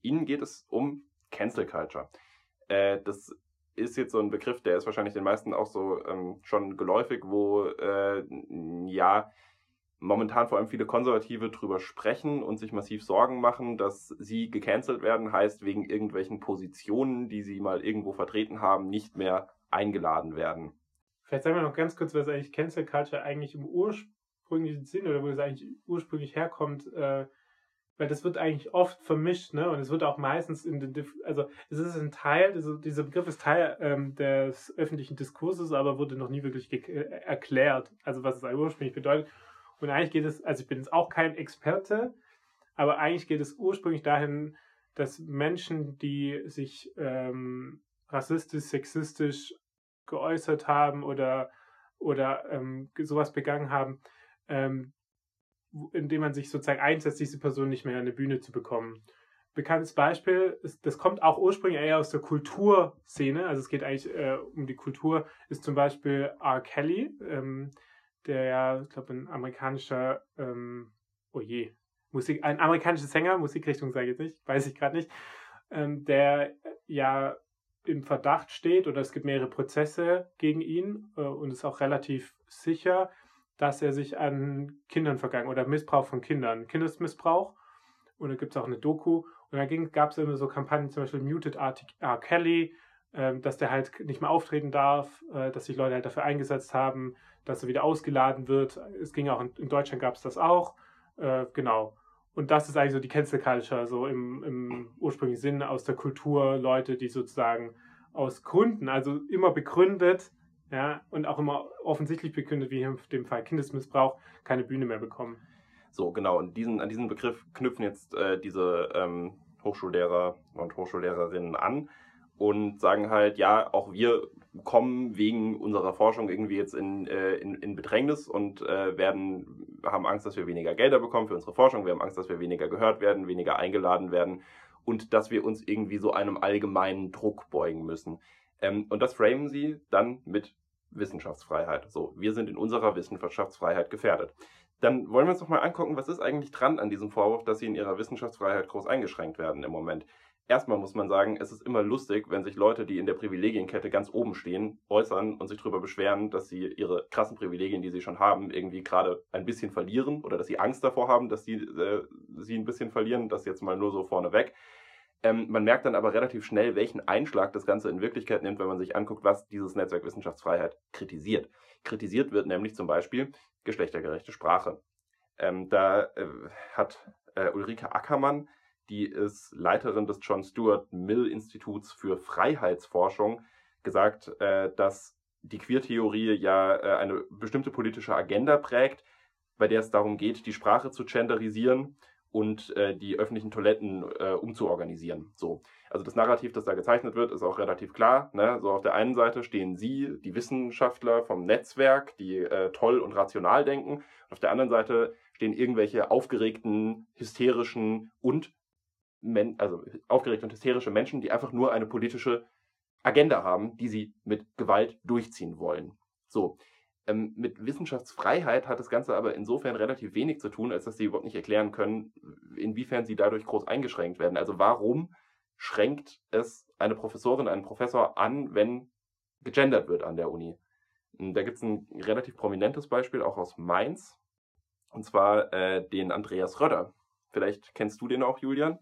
Ihnen geht es um Cancel Culture. Äh, das ist jetzt so ein Begriff, der ist wahrscheinlich den meisten auch so ähm, schon geläufig, wo äh, ja momentan vor allem viele Konservative drüber sprechen und sich massiv Sorgen machen, dass sie gecancelt werden, heißt wegen irgendwelchen Positionen, die sie mal irgendwo vertreten haben, nicht mehr eingeladen werden. Vielleicht sagen wir noch ganz kurz, was eigentlich Cancel Culture eigentlich im ursprünglichen Sinn oder wo es eigentlich ursprünglich herkommt, äh, weil das wird eigentlich oft vermischt, ne? Und es wird auch meistens in den, also es ist ein Teil, also dieser Begriff ist Teil ähm, des öffentlichen Diskurses, aber wurde noch nie wirklich äh, erklärt, also was es ursprünglich bedeutet. Und eigentlich geht es, also ich bin jetzt auch kein Experte, aber eigentlich geht es ursprünglich dahin, dass Menschen, die sich ähm, rassistisch, sexistisch geäußert haben oder, oder ähm, sowas begangen haben, ähm, indem man sich sozusagen einsetzt, diese Person nicht mehr an eine Bühne zu bekommen. Bekanntes Beispiel, ist, das kommt auch ursprünglich eher aus der Kulturszene, also es geht eigentlich äh, um die Kultur, ist zum Beispiel R. Kelly, ähm, der ja, ich glaube, ein amerikanischer, ähm, oh je, Musik, ein amerikanischer Sänger, Musikrichtung sage ich jetzt nicht, weiß ich gerade nicht, ähm, der ja im Verdacht steht oder es gibt mehrere Prozesse gegen ihn äh, und ist auch relativ sicher, dass er sich an Kindern vergangen oder Missbrauch von Kindern, Kindesmissbrauch. Und da gibt es auch eine Doku. Und da gab es immer so Kampagnen, zum Beispiel Muted R. Kelly, dass der halt nicht mehr auftreten darf, äh, dass sich Leute halt dafür eingesetzt haben, dass er wieder ausgeladen wird. Es ging auch in, in Deutschland gab es das auch. Äh, genau. Und das ist eigentlich so die Cancel Culture, so im, im ursprünglichen Sinn aus der Kultur, Leute, die sozusagen aus Gründen, also immer begründet, ja, und auch immer offensichtlich begründet, wie in dem Fall Kindesmissbrauch, keine Bühne mehr bekommen. So, genau. Und diesen, an diesen Begriff knüpfen jetzt äh, diese ähm, Hochschullehrer und Hochschullehrerinnen an und sagen halt, ja, auch wir kommen wegen unserer Forschung irgendwie jetzt in, äh, in, in Bedrängnis und äh, werden, haben Angst, dass wir weniger Gelder bekommen für unsere Forschung, wir haben Angst, dass wir weniger gehört werden, weniger eingeladen werden und dass wir uns irgendwie so einem allgemeinen Druck beugen müssen. Ähm, und das framen sie dann mit Wissenschaftsfreiheit. So, wir sind in unserer Wissenschaftsfreiheit gefährdet. Dann wollen wir uns doch mal angucken, was ist eigentlich dran an diesem Vorwurf, dass sie in ihrer Wissenschaftsfreiheit groß eingeschränkt werden im Moment. Erstmal muss man sagen, es ist immer lustig, wenn sich Leute, die in der Privilegienkette ganz oben stehen, äußern und sich darüber beschweren, dass sie ihre krassen Privilegien, die sie schon haben, irgendwie gerade ein bisschen verlieren oder dass sie Angst davor haben, dass sie äh, sie ein bisschen verlieren. Das jetzt mal nur so vorneweg. Ähm, man merkt dann aber relativ schnell, welchen Einschlag das Ganze in Wirklichkeit nimmt, wenn man sich anguckt, was dieses Netzwerk Wissenschaftsfreiheit kritisiert. Kritisiert wird nämlich zum Beispiel geschlechtergerechte Sprache. Ähm, da äh, hat äh, Ulrike Ackermann, die ist Leiterin des John Stuart Mill Instituts für Freiheitsforschung, gesagt, äh, dass die Queertheorie ja äh, eine bestimmte politische Agenda prägt, bei der es darum geht, die Sprache zu genderisieren und äh, die öffentlichen Toiletten äh, umzuorganisieren. So. Also das Narrativ, das da gezeichnet wird, ist auch relativ klar. Ne? So auf der einen Seite stehen Sie, die Wissenschaftler vom Netzwerk, die äh, toll und rational denken. Auf der anderen Seite stehen irgendwelche aufgeregten, hysterischen und Men also aufgeregte und hysterische Menschen, die einfach nur eine politische Agenda haben, die sie mit Gewalt durchziehen wollen. So. Ähm, mit Wissenschaftsfreiheit hat das Ganze aber insofern relativ wenig zu tun, als dass sie überhaupt nicht erklären können, inwiefern sie dadurch groß eingeschränkt werden. Also warum schränkt es eine Professorin, einen Professor an, wenn gegendert wird an der Uni? Hm, da gibt es ein relativ prominentes Beispiel auch aus Mainz, und zwar äh, den Andreas Röder. Vielleicht kennst du den auch, Julian.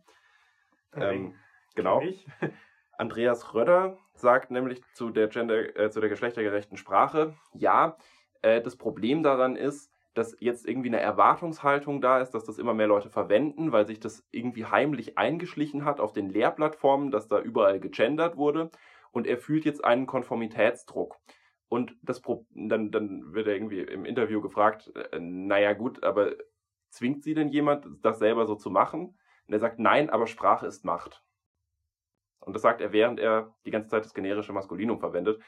Ähm, genau. Andreas Röder sagt nämlich zu der, Gender, äh, zu der geschlechtergerechten Sprache, ja, äh, das Problem daran ist, dass jetzt irgendwie eine Erwartungshaltung da ist, dass das immer mehr Leute verwenden, weil sich das irgendwie heimlich eingeschlichen hat auf den Lehrplattformen, dass da überall gegendert wurde. Und er fühlt jetzt einen Konformitätsdruck. Und das dann, dann wird er irgendwie im Interview gefragt, äh, naja gut, aber zwingt sie denn jemand, das selber so zu machen? Und er sagt, nein, aber Sprache ist Macht. Und das sagt er, während er die ganze Zeit das generische Maskulinum verwendet.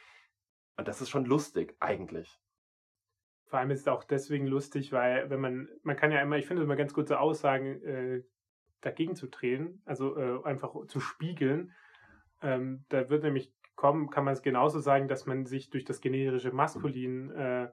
Und das ist schon lustig, eigentlich. Vor allem ist es auch deswegen lustig, weil wenn man, man kann ja immer, ich finde es immer ganz gut so Aussagen äh, dagegen zu drehen, also äh, einfach zu spiegeln. Ähm, da wird nämlich kommen, kann man es genauso sagen, dass man sich durch das generische Maskulin äh,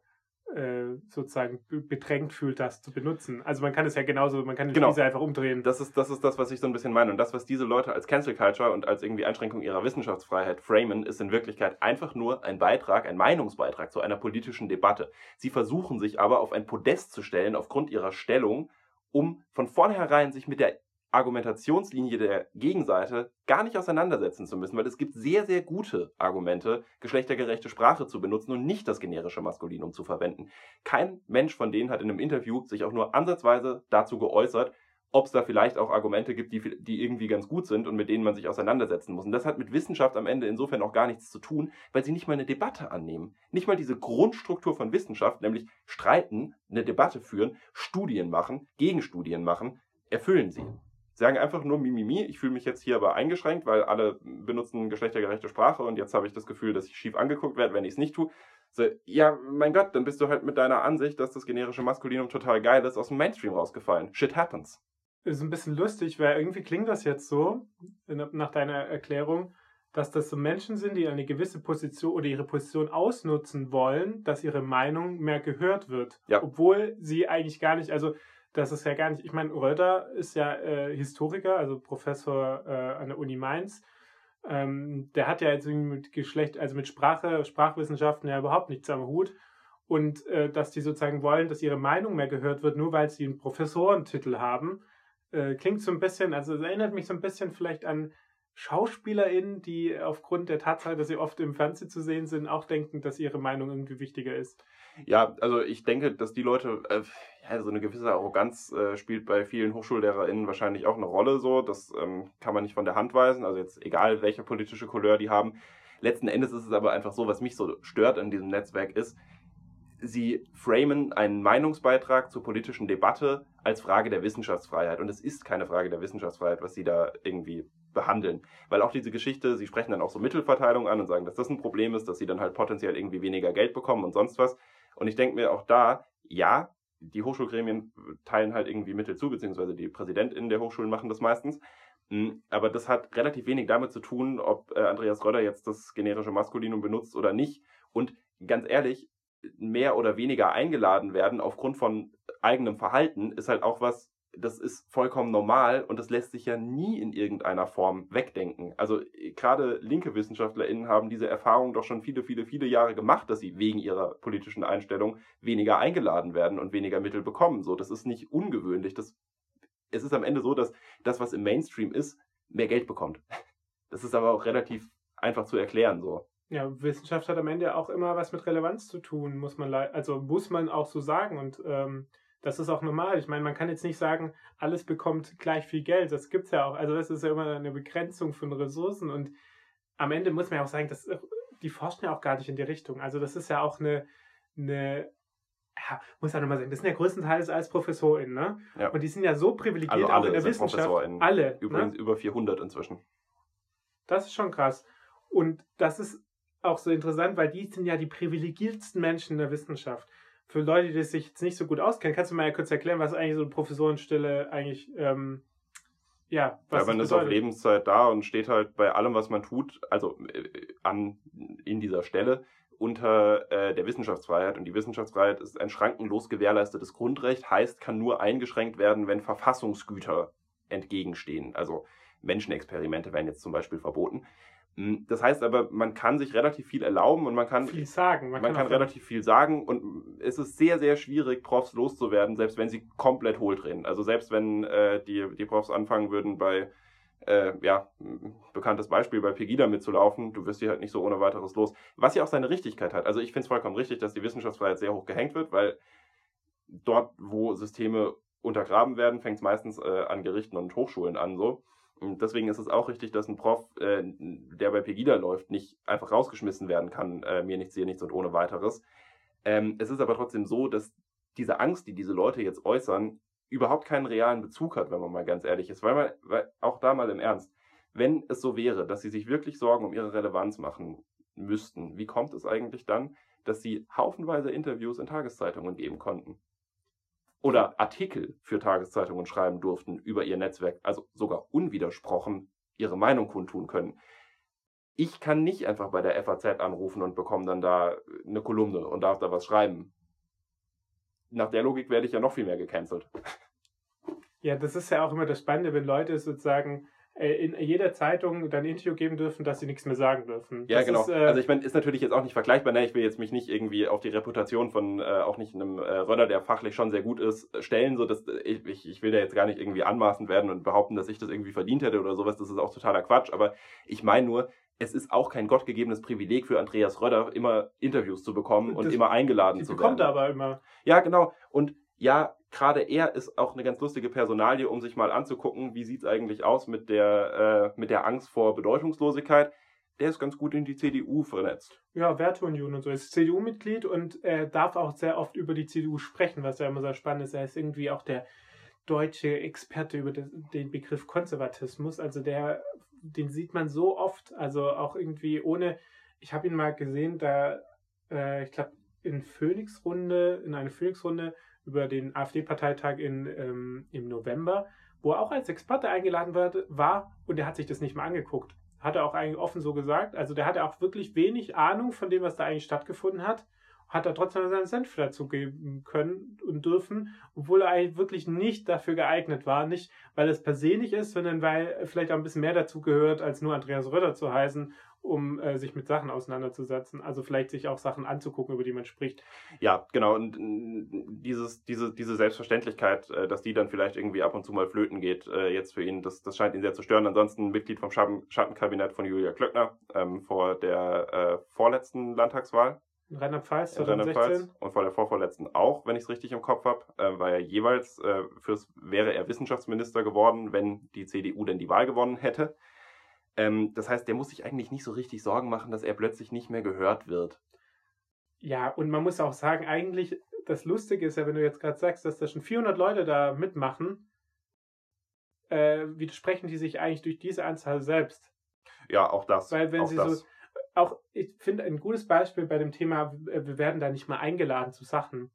sozusagen bedrängt fühlt, das zu benutzen. Also man kann es ja genauso, man kann genau. diese einfach umdrehen. Das ist, das ist das, was ich so ein bisschen meine. Und das, was diese Leute als Cancel Culture und als irgendwie Einschränkung ihrer Wissenschaftsfreiheit framen, ist in Wirklichkeit einfach nur ein Beitrag, ein Meinungsbeitrag zu einer politischen Debatte. Sie versuchen sich aber auf ein Podest zu stellen aufgrund ihrer Stellung, um von vornherein sich mit der Argumentationslinie der Gegenseite gar nicht auseinandersetzen zu müssen, weil es gibt sehr, sehr gute Argumente, geschlechtergerechte Sprache zu benutzen und nicht das generische Maskulinum zu verwenden. Kein Mensch von denen hat in einem Interview sich auch nur ansatzweise dazu geäußert, ob es da vielleicht auch Argumente gibt, die, die irgendwie ganz gut sind und mit denen man sich auseinandersetzen muss. Und das hat mit Wissenschaft am Ende insofern auch gar nichts zu tun, weil sie nicht mal eine Debatte annehmen. Nicht mal diese Grundstruktur von Wissenschaft, nämlich streiten, eine Debatte führen, Studien machen, Gegenstudien machen, erfüllen sie sagen einfach nur Mimimi, ich fühle mich jetzt hier aber eingeschränkt, weil alle benutzen geschlechtergerechte Sprache und jetzt habe ich das Gefühl, dass ich schief angeguckt werde, wenn ich es nicht tue. So, ja, mein Gott, dann bist du halt mit deiner Ansicht, dass das generische Maskulinum total geil ist, aus dem Mainstream rausgefallen. Shit happens. Ist ein bisschen lustig, weil irgendwie klingt das jetzt so, nach deiner Erklärung, dass das so Menschen sind, die eine gewisse Position oder ihre Position ausnutzen wollen, dass ihre Meinung mehr gehört wird. Ja. Obwohl sie eigentlich gar nicht, also das ist ja gar nicht, ich meine, Röder ist ja äh, Historiker, also Professor äh, an der Uni Mainz. Ähm, der hat ja jetzt mit Geschlecht, also mit Sprache, Sprachwissenschaften ja überhaupt nichts am Hut. Und äh, dass die sozusagen wollen, dass ihre Meinung mehr gehört wird, nur weil sie einen Professorentitel haben, äh, klingt so ein bisschen, also es erinnert mich so ein bisschen vielleicht an SchauspielerInnen, die aufgrund der Tatsache, dass sie oft im Fernsehen zu sehen sind, auch denken, dass ihre Meinung irgendwie wichtiger ist. Ja, also ich denke, dass die Leute, äh, ja, so eine gewisse Arroganz äh, spielt bei vielen HochschullehrerInnen wahrscheinlich auch eine Rolle so. Das ähm, kann man nicht von der Hand weisen. Also jetzt egal, welche politische Couleur die haben. Letzten Endes ist es aber einfach so, was mich so stört in diesem Netzwerk ist, sie framen einen Meinungsbeitrag zur politischen Debatte als Frage der Wissenschaftsfreiheit. Und es ist keine Frage der Wissenschaftsfreiheit, was sie da irgendwie behandeln. Weil auch diese Geschichte, sie sprechen dann auch so Mittelverteilung an und sagen, dass das ein Problem ist, dass sie dann halt potenziell irgendwie weniger Geld bekommen und sonst was. Und ich denke mir auch da, ja, die Hochschulgremien teilen halt irgendwie Mittel zu, beziehungsweise die PräsidentInnen der Hochschulen machen das meistens. Hm, aber das hat relativ wenig damit zu tun, ob äh, Andreas Röder jetzt das generische Maskulinum benutzt oder nicht. Und ganz ehrlich, mehr oder weniger eingeladen werden aufgrund von eigenem Verhalten ist halt auch was, das ist vollkommen normal und das lässt sich ja nie in irgendeiner Form wegdenken. Also äh, gerade linke WissenschaftlerInnen haben diese Erfahrung doch schon viele, viele, viele Jahre gemacht, dass sie wegen ihrer politischen Einstellung weniger eingeladen werden und weniger Mittel bekommen. So, das ist nicht ungewöhnlich. Das, es ist am Ende so, dass das, was im Mainstream ist, mehr Geld bekommt. Das ist aber auch relativ einfach zu erklären, so. Ja, Wissenschaft hat am Ende auch immer was mit Relevanz zu tun, muss man also muss man auch so sagen und ähm, das ist auch normal. Ich meine, man kann jetzt nicht sagen, alles bekommt gleich viel Geld. Das gibt es ja auch. Also das ist ja immer eine Begrenzung von Ressourcen und am Ende muss man ja auch sagen, dass die forschen ja auch gar nicht in die Richtung. Also das ist ja auch eine, eine ja, muss ja nochmal sagen, das sind ja größtenteils als ProfessorInnen, ne? Ja. Und die sind ja so privilegiert also auch in der Wissenschaft. Alle. Ne? Übrigens ne? über 400 inzwischen. Das ist schon krass. Und das ist auch so interessant, weil die sind ja die privilegiertsten Menschen in der Wissenschaft. Für Leute, die sich jetzt nicht so gut auskennen, kannst du mal kurz erklären, was eigentlich so eine Professorenstelle eigentlich, ähm, ja, was ja, man ist auf Lebenszeit da und steht halt bei allem, was man tut, also äh, an, in dieser Stelle unter äh, der Wissenschaftsfreiheit. Und die Wissenschaftsfreiheit ist ein schrankenlos gewährleistetes Grundrecht, heißt, kann nur eingeschränkt werden, wenn Verfassungsgüter entgegenstehen. Also Menschenexperimente werden jetzt zum Beispiel verboten. Hm, das heißt aber, man kann sich relativ viel erlauben und man kann viel sagen. Man, man kann, kann relativ viel sagen und es ist sehr, sehr schwierig, Profs loszuwerden, selbst wenn sie komplett hohl drehen. Also selbst wenn äh, die, die Profs anfangen würden, bei, äh, ja, bekanntes Beispiel, bei Pegida mitzulaufen, du wirst die halt nicht so ohne weiteres los. Was ja auch seine Richtigkeit hat. Also ich finde es vollkommen richtig, dass die Wissenschaftsfreiheit sehr hoch gehängt wird, weil dort, wo Systeme untergraben werden, fängt es meistens äh, an Gerichten und Hochschulen an so. Und deswegen ist es auch richtig, dass ein Prof, äh, der bei Pegida läuft, nicht einfach rausgeschmissen werden kann, äh, mir nichts, hier nichts und ohne weiteres. Ähm, es ist aber trotzdem so, dass diese Angst, die diese Leute jetzt äußern, überhaupt keinen realen Bezug hat, wenn man mal ganz ehrlich ist. Weil man, weil auch da mal im Ernst, wenn es so wäre, dass sie sich wirklich Sorgen um ihre Relevanz machen müssten, wie kommt es eigentlich dann, dass sie haufenweise Interviews in Tageszeitungen geben konnten? Oder Artikel für Tageszeitungen schreiben durften über ihr Netzwerk, also sogar unwidersprochen ihre Meinung kundtun können. ich kann nicht einfach bei der FAZ anrufen und bekomme dann da eine Kolumne und darf da was schreiben. Nach der Logik werde ich ja noch viel mehr gecancelt. Ja, das ist ja auch immer das Spannende, wenn Leute sozusagen äh, in jeder Zeitung dann ein Interview geben dürfen, dass sie nichts mehr sagen dürfen. Ja, das genau. Ist, äh, also ich meine, ist natürlich jetzt auch nicht vergleichbar. Ne? Ich will jetzt mich nicht irgendwie auf die Reputation von äh, auch nicht einem äh, Röller, der fachlich schon sehr gut ist, stellen. So dass ich, ich, ich will da jetzt gar nicht irgendwie anmaßend werden und behaupten, dass ich das irgendwie verdient hätte oder sowas. Das ist auch totaler Quatsch. Aber ich meine nur, es ist auch kein gottgegebenes Privileg für Andreas Röder, immer Interviews zu bekommen und Das- immer eingeladen die zu bekommt werden. er aber immer. Ja, genau. Und ja, gerade er ist auch eine ganz lustige Personalie, um sich mal anzugucken, wie sieht's eigentlich aus mit der, äh, mit der Angst vor Bedeutungslosigkeit. Der ist ganz gut in die CDU vernetzt. Ja, Werteunion und so. Er ist CDU-Mitglied und er darf auch sehr oft über die CDU sprechen, was ja immer sehr spannend ist. Er ist irgendwie auch der deutsche Experte über den, Begriff Konservatismus. Also der, den sieht man so oft. Also auch irgendwie ohne. Ich habe ihn mal gesehen, da, äh, ich glaube, in Phoenix-Runde, in eine Phoenix-Runde über den AfD-Parteitag ähm, im November, wo er auch als Experte eingeladen war und er hat sich das nicht mal angeguckt. Hat er auch eigentlich offen so gesagt. Also der hatte auch wirklich wenig Ahnung von dem, was da eigentlich stattgefunden hat. Hat er trotzdem seinen Senf dazu geben können und dürfen, obwohl er eigentlich wirklich nicht dafür geeignet war. Nicht, weil es per se nicht ist, sondern weil vielleicht auch ein bisschen mehr dazu gehört, als nur Andreas Röder zu heißen, um äh, sich mit Sachen auseinanderzusetzen. Also vielleicht sich auch Sachen anzugucken, über die man spricht. Ja, genau. Und äh, dieses, diese, diese Selbstverständlichkeit, äh, dass die dann vielleicht irgendwie ab und zu mal flöten geht, äh, jetzt für ihn, das, das scheint ihn sehr zu stören. Ansonsten Mitglied vom Schatten, Schattenkabinett von Julia Klöckner ähm, vor der äh, vorletzten Landtagswahl. In Rheinland-Pfalz in Rheinland-Pfalz 2016. und vor der vorvorletzten auch, wenn ich es richtig im Kopf habe, äh, war er jeweils, äh, fürs, wäre er Wissenschaftsminister geworden, wenn die CDU denn die Wahl gewonnen hätte. Ähm, das heißt, der muss sich eigentlich nicht so richtig Sorgen machen, dass er plötzlich nicht mehr gehört wird. Ja, und man muss auch sagen, eigentlich, das Lustige ist ja, wenn du jetzt gerade sagst, dass da schon 400 Leute da mitmachen, äh, widersprechen die sich eigentlich durch diese Anzahl selbst. Ja, auch das. Weil wenn auch sie das. so, auch, ich finde ein gutes Beispiel bei dem Thema, wir werden da nicht mal eingeladen zu Sachen.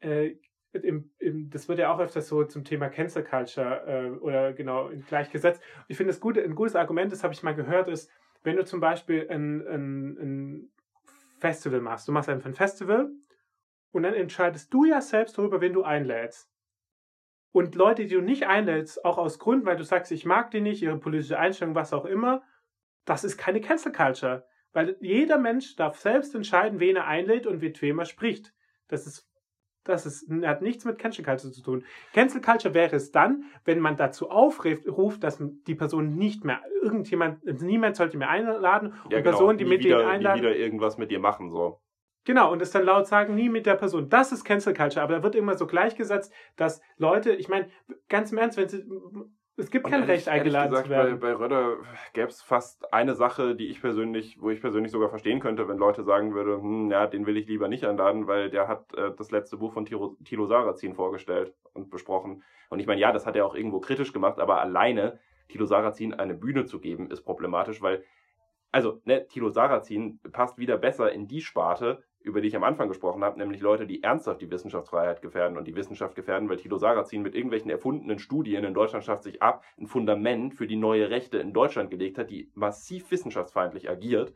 Äh, im, im, das wird ja auch öfters so zum Thema Cancel Culture äh, oder genau gleichgesetzt. Ich finde, das ein gutes Argument, das habe ich mal gehört, ist, wenn du zum Beispiel ein, ein, ein Festival machst, du machst einfach ein Festival und dann entscheidest du ja selbst darüber, wen du einlädst. Und Leute, die du nicht einlädst, auch aus Grund, weil du sagst, ich mag die nicht, ihre politische Einstellung, was auch immer, das ist keine Cancel Culture. Weil jeder Mensch darf selbst entscheiden, wen er einlädt und mit wem er spricht. Das ist, das ist, hat nichts mit Cancel Culture zu tun. Cancel Culture wäre es dann, wenn man dazu aufruft, dass die Person nicht mehr, irgendjemand, niemand sollte mehr einladen und ja, genau, Personen, die nie mit wieder, denen einladen, wieder irgendwas mit dir machen, so. Genau, und es dann laut sagen, nie mit der Person. Das ist Cancel Culture, aber da wird immer so gleichgesetzt, dass Leute, ich meine, ganz im Ernst, wenn sie, es gibt kein ehrlich- Recht, eingeladen ehrlich zu gesagt, werden. Bei, bei Röder gäbe es fast eine Sache, die ich persönlich, wo ich persönlich sogar verstehen könnte, wenn Leute sagen würden, hm, ja, den will ich lieber nicht einladen, weil der hat äh, das letzte Buch von Tilo, Thilo Sarrazin vorgestellt und besprochen. Und ich meine, ja, das hat er auch irgendwo kritisch gemacht, aber alleine Thilo Sarrazin eine Bühne zu geben, ist problematisch, weil, also, ne, Thilo Sarrazin passt wieder besser in die Sparte, über die ich am Anfang gesprochen habe, nämlich Leute, die ernsthaft die Wissenschaftsfreiheit gefährden und die Wissenschaft gefährden, weil Thilo Sarrazin mit irgendwelchen erfundenen Studien in Deutschland schafft sich ab, ein Fundament für die neue Rechte in Deutschland gelegt hat, die massiv wissenschaftsfeindlich agiert.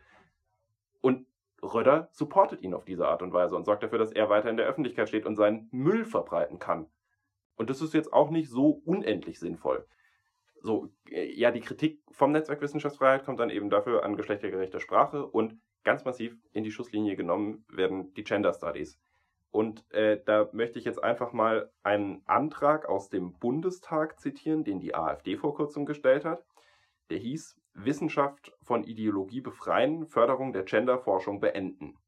Und Röder supportet ihn auf diese Art und Weise und sorgt dafür, dass er weiter in der Öffentlichkeit steht und seinen Müll verbreiten kann. Und das ist jetzt auch nicht so unendlich sinnvoll. So, äh, ja, die Kritik vom Netzwerk Wissenschaftsfreiheit kommt dann eben dafür an geschlechtergerechter Sprache und ganz massiv in die Schusslinie genommen werden die Gender Studies. Und äh, da möchte ich jetzt einfach mal einen Antrag aus dem Bundestag zitieren, den die AfD vor kurzem gestellt hat. Der hieß Wissenschaft von Ideologie befreien, Förderung der Genderforschung beenden.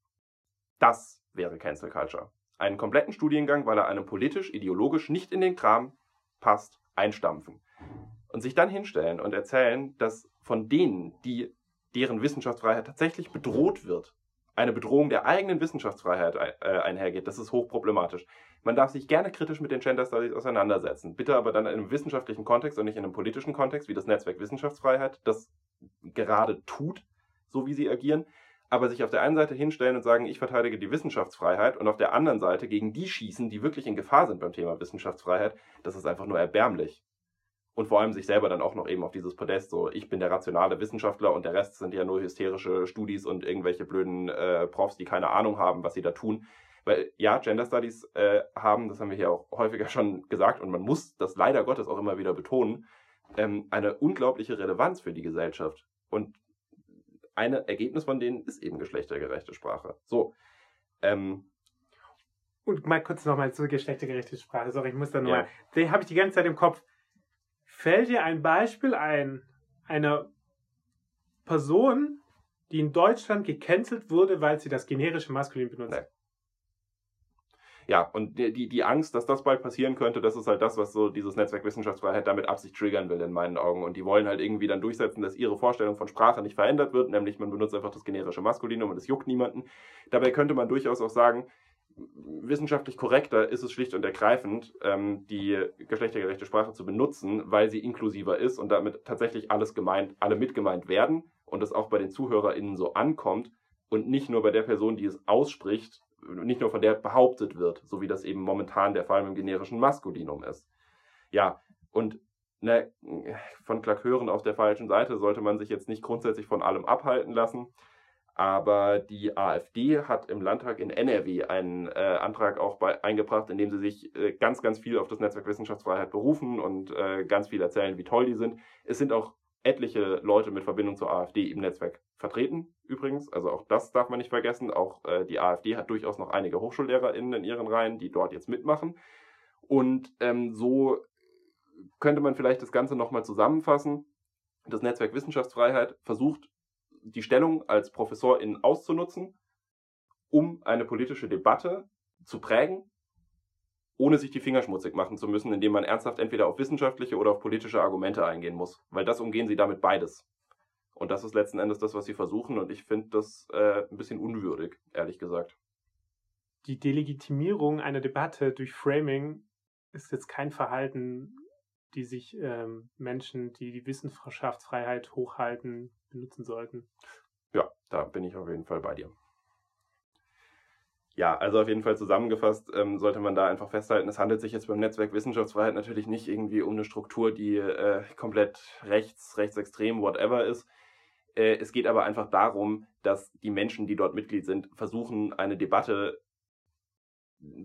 Das wäre Cancel Culture. Einen kompletten Studiengang, weil er einem politisch, ideologisch nicht in den Kram passt, einstampfen. Und sich dann hinstellen und erzählen, dass von denen, die deren Wissenschaftsfreiheit tatsächlich bedroht wird, eine Bedrohung der eigenen Wissenschaftsfreiheit äh, einhergeht, das ist hochproblematisch. Man darf sich gerne kritisch mit den Gender Studies auseinandersetzen, bitte aber dann in einem wissenschaftlichen Kontext und nicht in einem politischen Kontext, wie das Netzwerk Wissenschaftsfreiheit das gerade tut, so wie sie agieren, aber sich auf der einen Seite hinstellen und sagen, ich verteidige die Wissenschaftsfreiheit und auf der anderen Seite gegen die schießen, die wirklich in Gefahr sind beim Thema Wissenschaftsfreiheit, das ist einfach nur erbärmlich. Und vor allem sich selber dann auch noch eben auf dieses Podest, so ich bin der rationale Wissenschaftler und der Rest sind ja nur hysterische Studis und irgendwelche blöden äh, Profs, die keine Ahnung haben, was sie da tun. Weil ja, Gender Studies äh, haben, das haben wir hier auch häufiger schon gesagt und man muss das leider Gottes auch immer wieder betonen, ähm, eine unglaubliche Relevanz für die Gesellschaft. Und ein Ergebnis von denen ist eben geschlechtergerechte Sprache. So. Ähm, und mal kurz nochmal zur geschlechtergerechten Sprache. Sorry, ich muss da nochmal. Ja. Den habe ich die ganze Zeit im Kopf. Fällt dir ein Beispiel ein, einer Person, die in Deutschland gecancelt wurde, weil sie das generische Maskulin benutzt? Nee. Ja, und die, die Angst, dass das bald passieren könnte, das ist halt das, was so dieses Netzwerk Wissenschaftsfreiheit damit Absicht triggern will, in meinen Augen. Und die wollen halt irgendwie dann durchsetzen, dass ihre Vorstellung von Sprache nicht verändert wird, nämlich man benutzt einfach das generische Maskulinum und es juckt niemanden. Dabei könnte man durchaus auch sagen, wissenschaftlich korrekter ist es schlicht und ergreifend, ähm, die geschlechtergerechte Sprache zu benutzen, weil sie inklusiver ist und damit tatsächlich alles gemeint, alle mitgemeint werden und es auch bei den ZuhörerInnen so ankommt und nicht nur bei der Person, die es ausspricht, nicht nur von der behauptet wird, so wie das eben momentan der Fall im generischen Maskulinum ist. Ja, und ne, von Klakören auf der falschen Seite sollte man sich jetzt nicht grundsätzlich von allem abhalten lassen. Aber die AfD hat im Landtag in NRW einen äh, Antrag auch bei, eingebracht, in dem sie sich äh, ganz, ganz viel auf das Netzwerk Wissenschaftsfreiheit berufen und äh, ganz viel erzählen, wie toll die sind. Es sind auch etliche Leute mit Verbindung zur AfD im Netzwerk vertreten, übrigens. Also auch das darf man nicht vergessen. Auch äh, die AfD hat durchaus noch einige HochschullehrerInnen in ihren Reihen, die dort jetzt mitmachen. Und ähm, so könnte man vielleicht das Ganze nochmal zusammenfassen. Das Netzwerk Wissenschaftsfreiheit versucht die Stellung als Professorin auszunutzen, um eine politische Debatte zu prägen, ohne sich die Finger schmutzig machen zu müssen, indem man ernsthaft entweder auf wissenschaftliche oder auf politische Argumente eingehen muss. Weil das umgehen sie damit beides. Und das ist letzten Endes das, was sie versuchen. Und ich finde das äh, ein bisschen unwürdig, ehrlich gesagt. Die Delegitimierung einer Debatte durch Framing ist jetzt kein Verhalten, die sich ähm, Menschen, die die Wissenschaftsfreiheit hochhalten, benutzen sollten. Ja, da bin ich auf jeden Fall bei dir. Ja, also auf jeden Fall zusammengefasst ähm, sollte man da einfach festhalten, es handelt sich jetzt beim Netzwerk Wissenschaftsfreiheit natürlich nicht irgendwie um eine Struktur, die äh, komplett rechts, rechtsextrem, whatever ist. Äh, es geht aber einfach darum, dass die Menschen, die dort Mitglied sind, versuchen, eine Debatte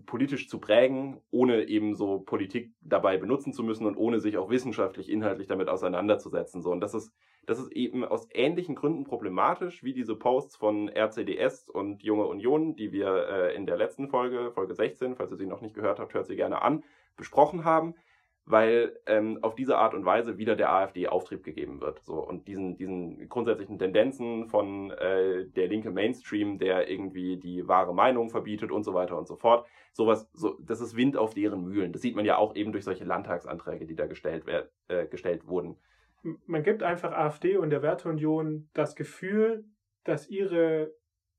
politisch zu prägen, ohne eben so Politik dabei benutzen zu müssen und ohne sich auch wissenschaftlich, inhaltlich damit auseinanderzusetzen. So, und das ist, das ist eben aus ähnlichen Gründen problematisch wie diese Posts von RCDS und Junge Union, die wir äh, in der letzten Folge, Folge 16, falls ihr sie noch nicht gehört habt, hört sie gerne an, besprochen haben weil ähm, auf diese Art und Weise wieder der AfD Auftrieb gegeben wird. So und diesen diesen grundsätzlichen Tendenzen von äh, der linke Mainstream, der irgendwie die wahre Meinung verbietet und so weiter und so fort. Sowas, so das ist Wind auf deren Mühlen. Das sieht man ja auch eben durch solche Landtagsanträge, die da gestellt äh, gestellt wurden. Man gibt einfach AfD und der Werteunion das Gefühl, dass ihre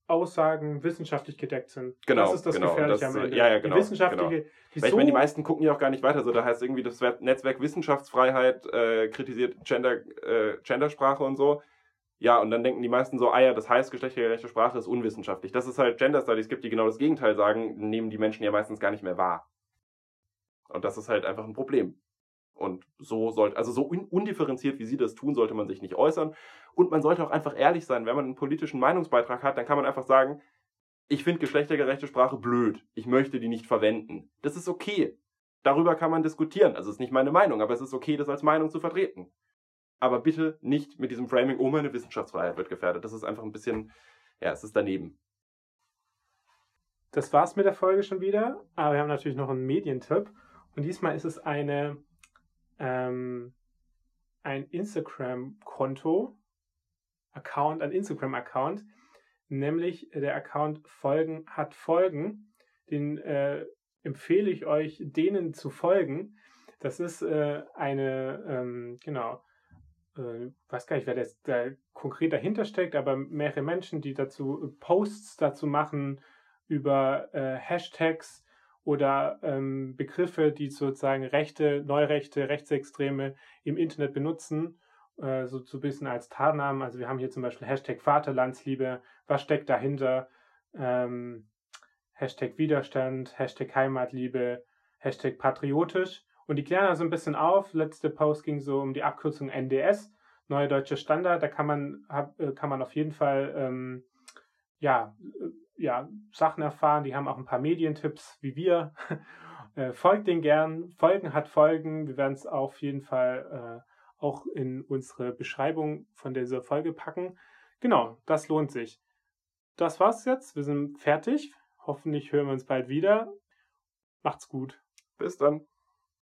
Aussagen wissenschaftlich gedeckt sind. Genau. Das ist das genau, Gefährliche das, am Ende. Ja, ja, genau. Die wissenschaftliche. Genau. Die Weil ich meine, die meisten gucken ja auch gar nicht weiter. So, da heißt irgendwie, das Netzwerk Wissenschaftsfreiheit äh, kritisiert Gender, äh, Gendersprache und so. Ja, und dann denken die meisten so, ah ja, das heißt, geschlechtergerechte Sprache ist unwissenschaftlich. Dass es halt Gender Studies gibt, die genau das Gegenteil sagen, nehmen die Menschen ja meistens gar nicht mehr wahr. Und das ist halt einfach ein Problem. Und so sollte, also so undifferenziert, wie sie das tun, sollte man sich nicht äußern. Und man sollte auch einfach ehrlich sein. Wenn man einen politischen Meinungsbeitrag hat, dann kann man einfach sagen, ich finde geschlechtergerechte Sprache blöd. Ich möchte die nicht verwenden. Das ist okay. Darüber kann man diskutieren. Also es ist nicht meine Meinung, aber es ist okay, das als Meinung zu vertreten. Aber bitte nicht mit diesem Framing, oh, meine Wissenschaftsfreiheit wird gefährdet. Das ist einfach ein bisschen, ja, es ist daneben. Das war's mit der Folge schon wieder. Aber wir haben natürlich noch einen Medientipp. Und diesmal ist es eine ähm, ein Instagram-Konto, Account, ein Instagram-Account, nämlich der Account Folgen hat Folgen. Den äh, empfehle ich euch, denen zu folgen. Das ist äh, eine, ähm, genau, äh, weiß gar nicht, wer das, da konkret dahinter steckt, aber mehrere Menschen, die dazu Posts dazu machen über äh, Hashtags, oder ähm, Begriffe, die sozusagen Rechte, Neurechte, Rechtsextreme im Internet benutzen, äh, so, so ein bisschen als Tarnnamen. Also wir haben hier zum Beispiel Hashtag Vaterlandsliebe, was steckt dahinter? Ähm, Hashtag Widerstand, Hashtag Heimatliebe, Hashtag patriotisch. Und die klären also ein bisschen auf. Letzte Post ging so um die Abkürzung NDS, Neue Deutsche Standard. Da kann man, hab, äh, kann man auf jeden Fall ähm, ja, äh, ja, Sachen erfahren. Die haben auch ein paar Medientipps wie wir. äh, folgt den gern. Folgen hat Folgen. Wir werden es auf jeden Fall äh, auch in unsere Beschreibung von dieser Folge packen. Genau, das lohnt sich. Das war's jetzt. Wir sind fertig. Hoffentlich hören wir uns bald wieder. Macht's gut. Bis dann.